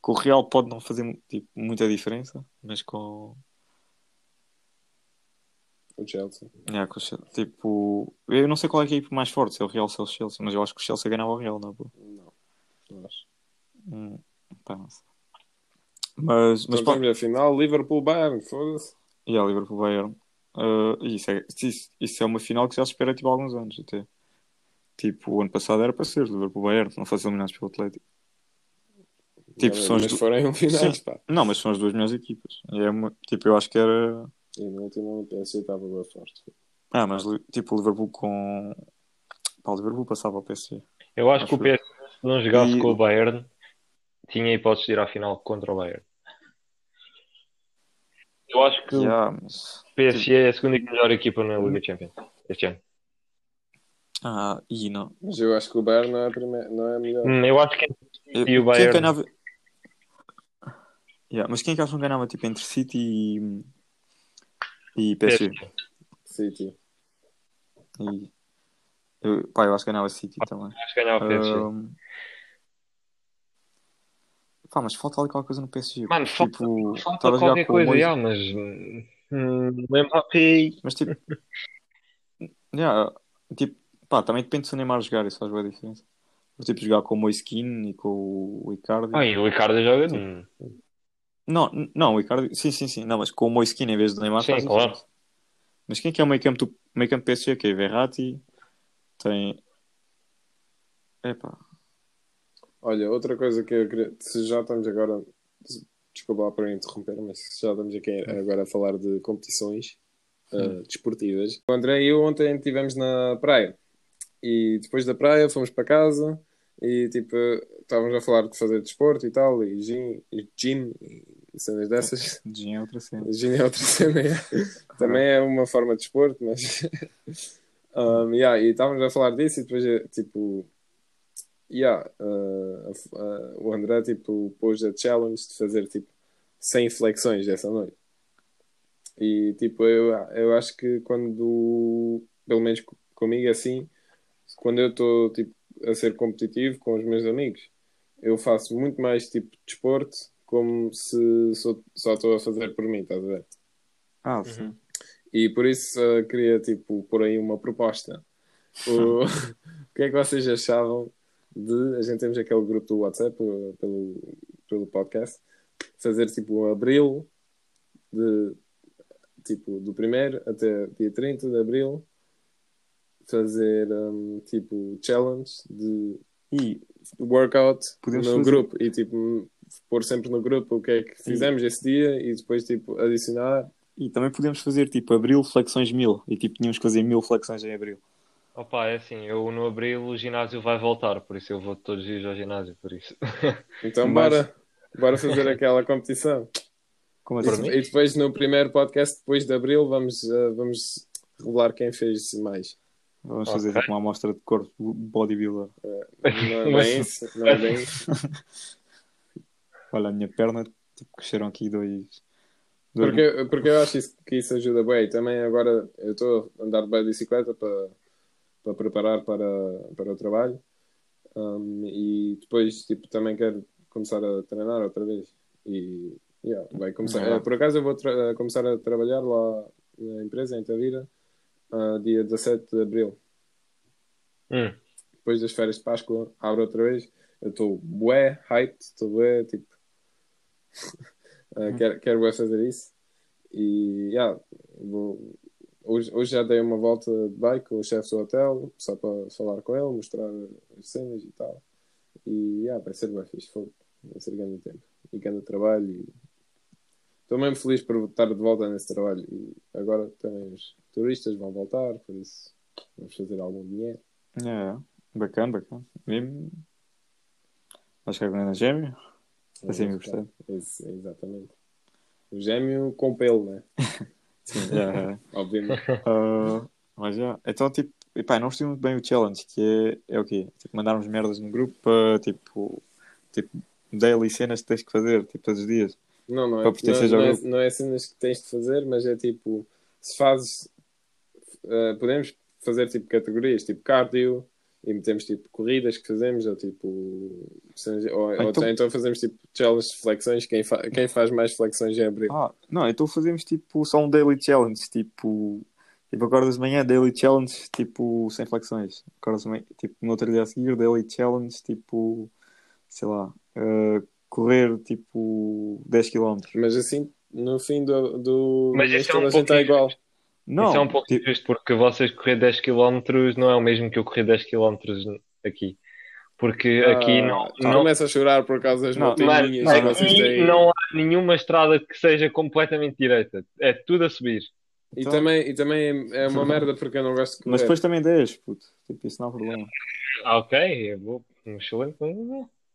com o Real pode não fazer tipo, muita diferença, mas com, O Chelsea. yeah, com o Chelsea, tipo, eu não sei qual é a equipe mais forte, se é o Real ou se é o Chelsea, mas eu acho que o Chelsea ganhava o Real, não, é? Não. Não acho. Hum, não sei. Mas, mas pá, a final, Liverpool-Bayern, foda-se. e a Liverpool Bayern. Uh, isso, é, isso, isso é uma final que já se espera tipo, há alguns anos até. Tipo, o ano passado era para ser Liverpool Bayern, não fosse eliminados pelo Atlético. Tipo, mas são as mas du- foram finais, Sim. pá. Não, mas são as duas melhores equipas. E é uma- tipo, eu acho que era. E no último o PSG estava bem forte. Ah, mas tipo, o Liverpool com. Pá, o Liverpool passava ao PSG. Eu acho que o Acho- PSG, se não jogasse E- com o Bayern, tinha hipótese de ir à final contra o Bayern. Eu acho que Yeah, mas... o PSG é a segunda melhor equipa na Liga Champions este ano. Ah, e não. Mas eu acho que o Bayern não é a, primeira, não é a melhor. Hum, Eu acho que Eu- E o Quem Bayern? ganhava. Yeah, mas quem é que acham que ganhava tipo, entre City e. e PSG? PSG. City. E... Eu, pá, eu acho que ganhava City também. Acho que ganhava o PSG. Ahm, Pá, mas falta ali qualquer coisa no PSG. Mano, falta, tipo, falta estava a jogar qualquer com o coisa, já, mas hum, Mbappé. Mas tipo. yeah, tipo, pá, também depende se o Neymar jogar, isso faz boa diferença. Vou tipo jogar com o Moiskin e com o Icardi. Ah, e o Ricardo joga. hum, Não, não, o Icardi, sim, sim, sim. Não, mas com o Moiskin em vez do Neymar Sim, faz claro. Mas quem é que é o meio campo do meio campo PSG? Que é Verratti, tem. Epá, Olha, outra coisa que eu queria. Se já estamos agora. Desculpa lá por interromper, mas se já estamos aqui agora a falar de competições eh, desportivas. O André e eu ontem estivemos na praia. E depois da praia fomos para casa e tipo estávamos a falar de fazer desporto e tal, e gym, e, gym, e cenas dessas. Jean é outra cena. Gym é outra cena, é. também é uma forma de desporto, mas. um, yeah, e estávamos a falar disso e depois eh, tipo. Yeah, uh, uh, o André tipo, pôs a challenge de fazer tipo 100 flexões essa noite. E tipo, eu, eu acho que quando, pelo menos co- comigo assim, quando eu estou tipo, a ser competitivo com os meus amigos, eu faço muito mais tipo de desporto como se sou- só estou a fazer por mim, estás a ver? Ah, sim. E por isso uh, queria tipo pôr aí uma proposta. O, o que é que vocês achavam de a gente temos aquele grupo do WhatsApp uh, pelo, pelo podcast fazer tipo um abril de tipo do primeiro até dia 30 de abril fazer um, tipo challenge de E workout Podemos no fazer- grupo e tipo pôr sempre no grupo o que é que fizemos esse dia e depois tipo adicionar E também podemos fazer tipo abril flexões mil. E tipo tínhamos que fazer mil flexões em abril. Opa, é assim, eu no abril o ginásio vai voltar, por isso eu vou todos os dias ao ginásio, por isso. Então Mas- bora, bora fazer aquela competição. Como E, assim? e depois no primeiro podcast, depois de Abril, vamos, uh, vamos revelar quem fez mais. Vamos fazer Ok. tipo uma amostra de corpo bodybuilder. Não é bem isso, não é bem isso. Olha, a minha perna tipo, cresceram aqui dois, Dois- Porque, porque eu acho isso- que isso ajuda bem. E também agora eu estou a andar bem de bicicleta para, para preparar para, para o trabalho. Um, e depois tipo, também quero começar a treinar outra vez. E yeah, vai começar. Eh, Por acaso eu vou tra- começar a trabalhar lá na empresa em Tavira ah, dia 17 de Abril. Hum. Depois das férias de Páscoa abre outra vez. Eu estou bué, hyped, estou bué, tipo. ah, quero, quero fazer isso. E yeah, vou, hoje, hoje já dei uma volta de bike com o chefe do hotel, só para falar com ele, mostrar as cenas e tal. E yeah, vai ser bem fixe, fogo. vai ser grande tempo. E grande trabalho. Estou mesmo feliz por estar de volta nesse trabalho. E agora também os turistas vão voltar, por isso vamos fazer algum dinheiro. É, bacana, bacana. Acho que é grande gêmeo. Assim me gostei. Ex- Exatamente. O gêmeo com pelo, né? Sim, é, é. Obviamente. Ah, mas já. Então, tipo, epá, não gostei muito bem o challenge, que é, é o quê? Tipo, mandarmos merdas no grupo para, tipo, tipo, daily cenas que tens que fazer, tipo, todos os dias. Não, não é, não, não, é, não é cenas que tens de fazer, mas é tipo, se fazes, eh, podemos fazer tipo categorias, tipo cardio, e metemos tipo corridas que fazemos, ou tipo, ou, Então- então... fazemos tipo challenge de flexões, quem, fa quem faz mais flexões em abril. Ah, não, então fazemos, tipo, só um daily challenge, tipo, tipo, acordas de manhã, daily challenge, tipo, sem flexões. Acordas de manhã, tipo, no outro dia a seguir, daily challenge, tipo, sei lá, ah, correr, tipo, 10 km. Mas assim, no fim do, do Mas isso é um gente está pouco igual. Não, Isso é um pouco tipo, injusto porque vocês correr 10 km não é o mesmo que eu correr 10 km aqui. Porque aqui Ah, não, tu não, começa a chorar por causa das Não, montanhas mas, mas aqui têm. não há nenhuma estrada que seja completamente direita. É tudo a subir. E, Então- também, e também é uma merda porque eu não gosto de mas depois também 10, puto, tipo, isso não há problema. Ah, ok, eu vou. Um excelente.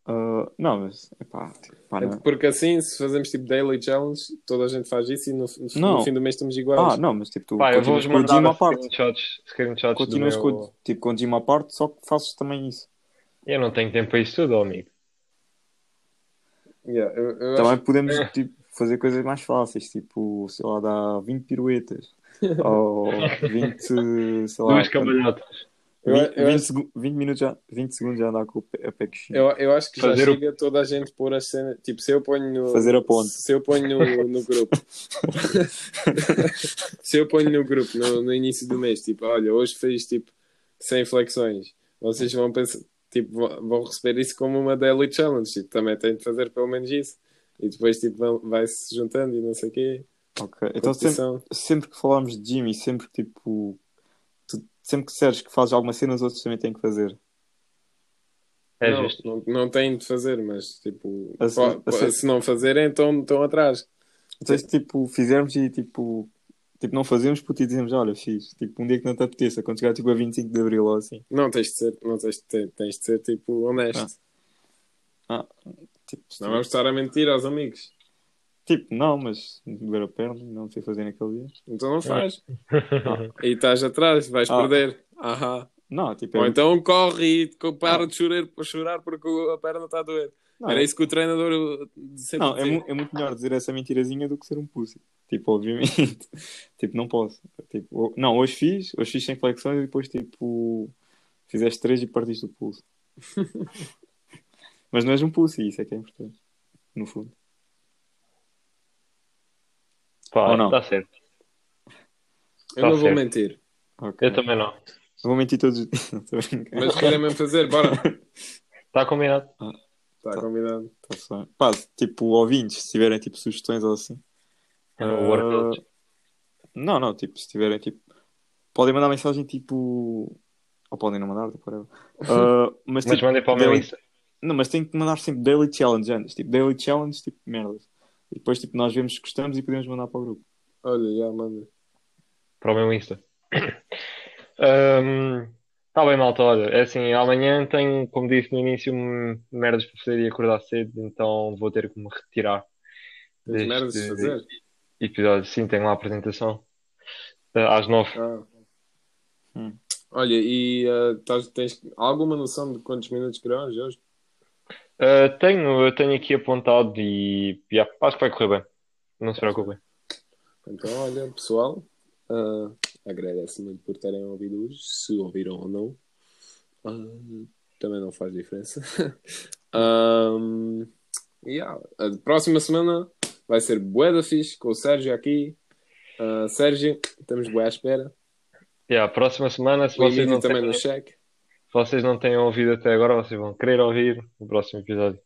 Ah, não, mas, epá, tipo, pá, não. Porque assim, se fazemos tipo daily challenge, toda a gente faz isso e no, no- Não. no fim do mês estamos iguais. Ah, não, mas tipo, tu Pá, eu vou-vos continuas com o gym mandar à parte. screenshots, screenshots Continuas meu... com, o- tipo, com o gym à parte, só que fazes também isso. Eu não tenho tempo para isso tudo, amigo. Yeah, eu, eu Também acho- podemos tipo, fazer coisas mais fáceis, tipo, sei lá, dar 20 piruetas. ou 20, sei lá, Duas cambalhotas. Eu- 20, eu 20 acho- segu- 20 minutos já, 20 segundos já andar com o pé- a eu, eu acho que já Fazer o- chega toda a gente pôr as cenas. Tipo, se eu ponho no. Fazer a ponte. Se eu ponho no, no grupo. se eu ponho no grupo no, no início do mês, tipo, olha, hoje fiz tipo 100 flexões. Vocês vão pensar. Tipo, vão receber isso como uma daily challenge. Tipo, também têm de fazer pelo menos isso. E depois, tipo, vão- vai-se juntando e não sei o quê. Ok, Então sempre, sempre que falamos de e sempre que tipo, tu- sempre que disseres que fazes alguma cena, os outros também têm que fazer. É não, justo. Não, não têm de fazer, mas tipo, Assim- po- po- assim- se não fazerem, estão, estão atrás. Então se tipo, fizermos e tipo, tipo não fazemos porque e dizemos, olha, fiz, tipo, um dia que não te apeteça, quando chegar tipo a 25 de Abril ou assim. Não tens de ser, não tens de, ter, tens de ser tipo honesto. Tipo, Não vamos estar a mentir aos amigos. tipo, não, mas doer a perna, não sei fazer naquele dia. Então não faz. E estás atrás, vais Ah. perder. Ahá. Não, tipo, Ou é- então corre e para de chorar, chorar porque a perna está a doer. não, Era é- isso que o treinador sempre Não, é, mu- é muito melhor dizer essa mentirazinha do que ser um pussy. Tipo, obviamente. tipo, não posso. Tipo, não, hoje fiz, hoje fiz sem flexões e depois, tipo, fizeste três e partiste o pulso. Mas não és um pussy, isso é que é importante. No fundo. Pá, Ou não? está certo. Eu Tá não vou certo. mentir. Ok. Eu também não. Vou mentir todos os dias. Não estou a brincar. Mas querem mesmo fazer, bora. Está combinado. Está Tá. combinado. Tá bem. Pá, tipo, ouvintes, se tiverem tipo sugestões ou assim. O Ah. Não, não, tipo, se tiverem tipo. Podem mandar mensagem tipo. Ou podem não mandar, tipo, whatever. Ah, mas, Mas tipo, mandem para o meu daily- Insta. Não, mas tem que mandar sempre daily challenge antes. Tipo, daily challenge, tipo, merdas. E depois, tipo, nós vemos se gostamos e podemos mandar para o grupo. Olha, já manda. Para o meu Insta. Está bem, malta. Olha, é assim, amanhã tenho, como disse no início, um- merdas para fazer e acordar cedo, então vou ter que me retirar Tens deste merdas de fazer. episódio. Sim, tenho lá a apresentação eh, às nove. Ah. Hum. Olha, e ah, tás- tens alguma noção de quantos minutos gravamos hoje? Uh, tenho, eu tenho aqui apontado e yeah, acho que vai correr bem. Não se preocupem. Então, olha, pessoal, ah, agradeço muito por terem ouvido hoje, se ouviram ou não. Ah, também não faz diferença. um, yeah. A próxima semana vai ser bué da fixe com o Sérgio aqui. Ah, Sérgio, estamos bué à espera. Yeah, próxima semana, se O vocês não, também têm, no se vocês não tenham ouvido até agora, vocês vão querer ouvir o próximo episódio.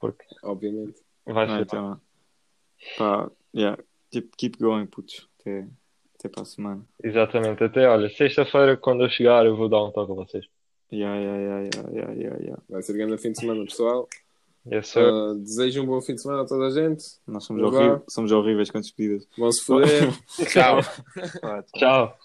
Porque Obviamente. vai Ah, ser. então, pá, yeah, tipo, keep going, putos. Até, até para a semana. Exatamente. Até, olha, sexta-feira, quando eu chegar, eu vou dar um toque a vocês. Yeah, yeah, yeah, yeah, yeah, yeah. Vai ser grande fim de semana, pessoal. Yes. Ah, desejo um bom fim de semana a toda a gente. Nós somos, horríveis, somos horríveis com despedidas. Vão se foder. Tchau. Tchau.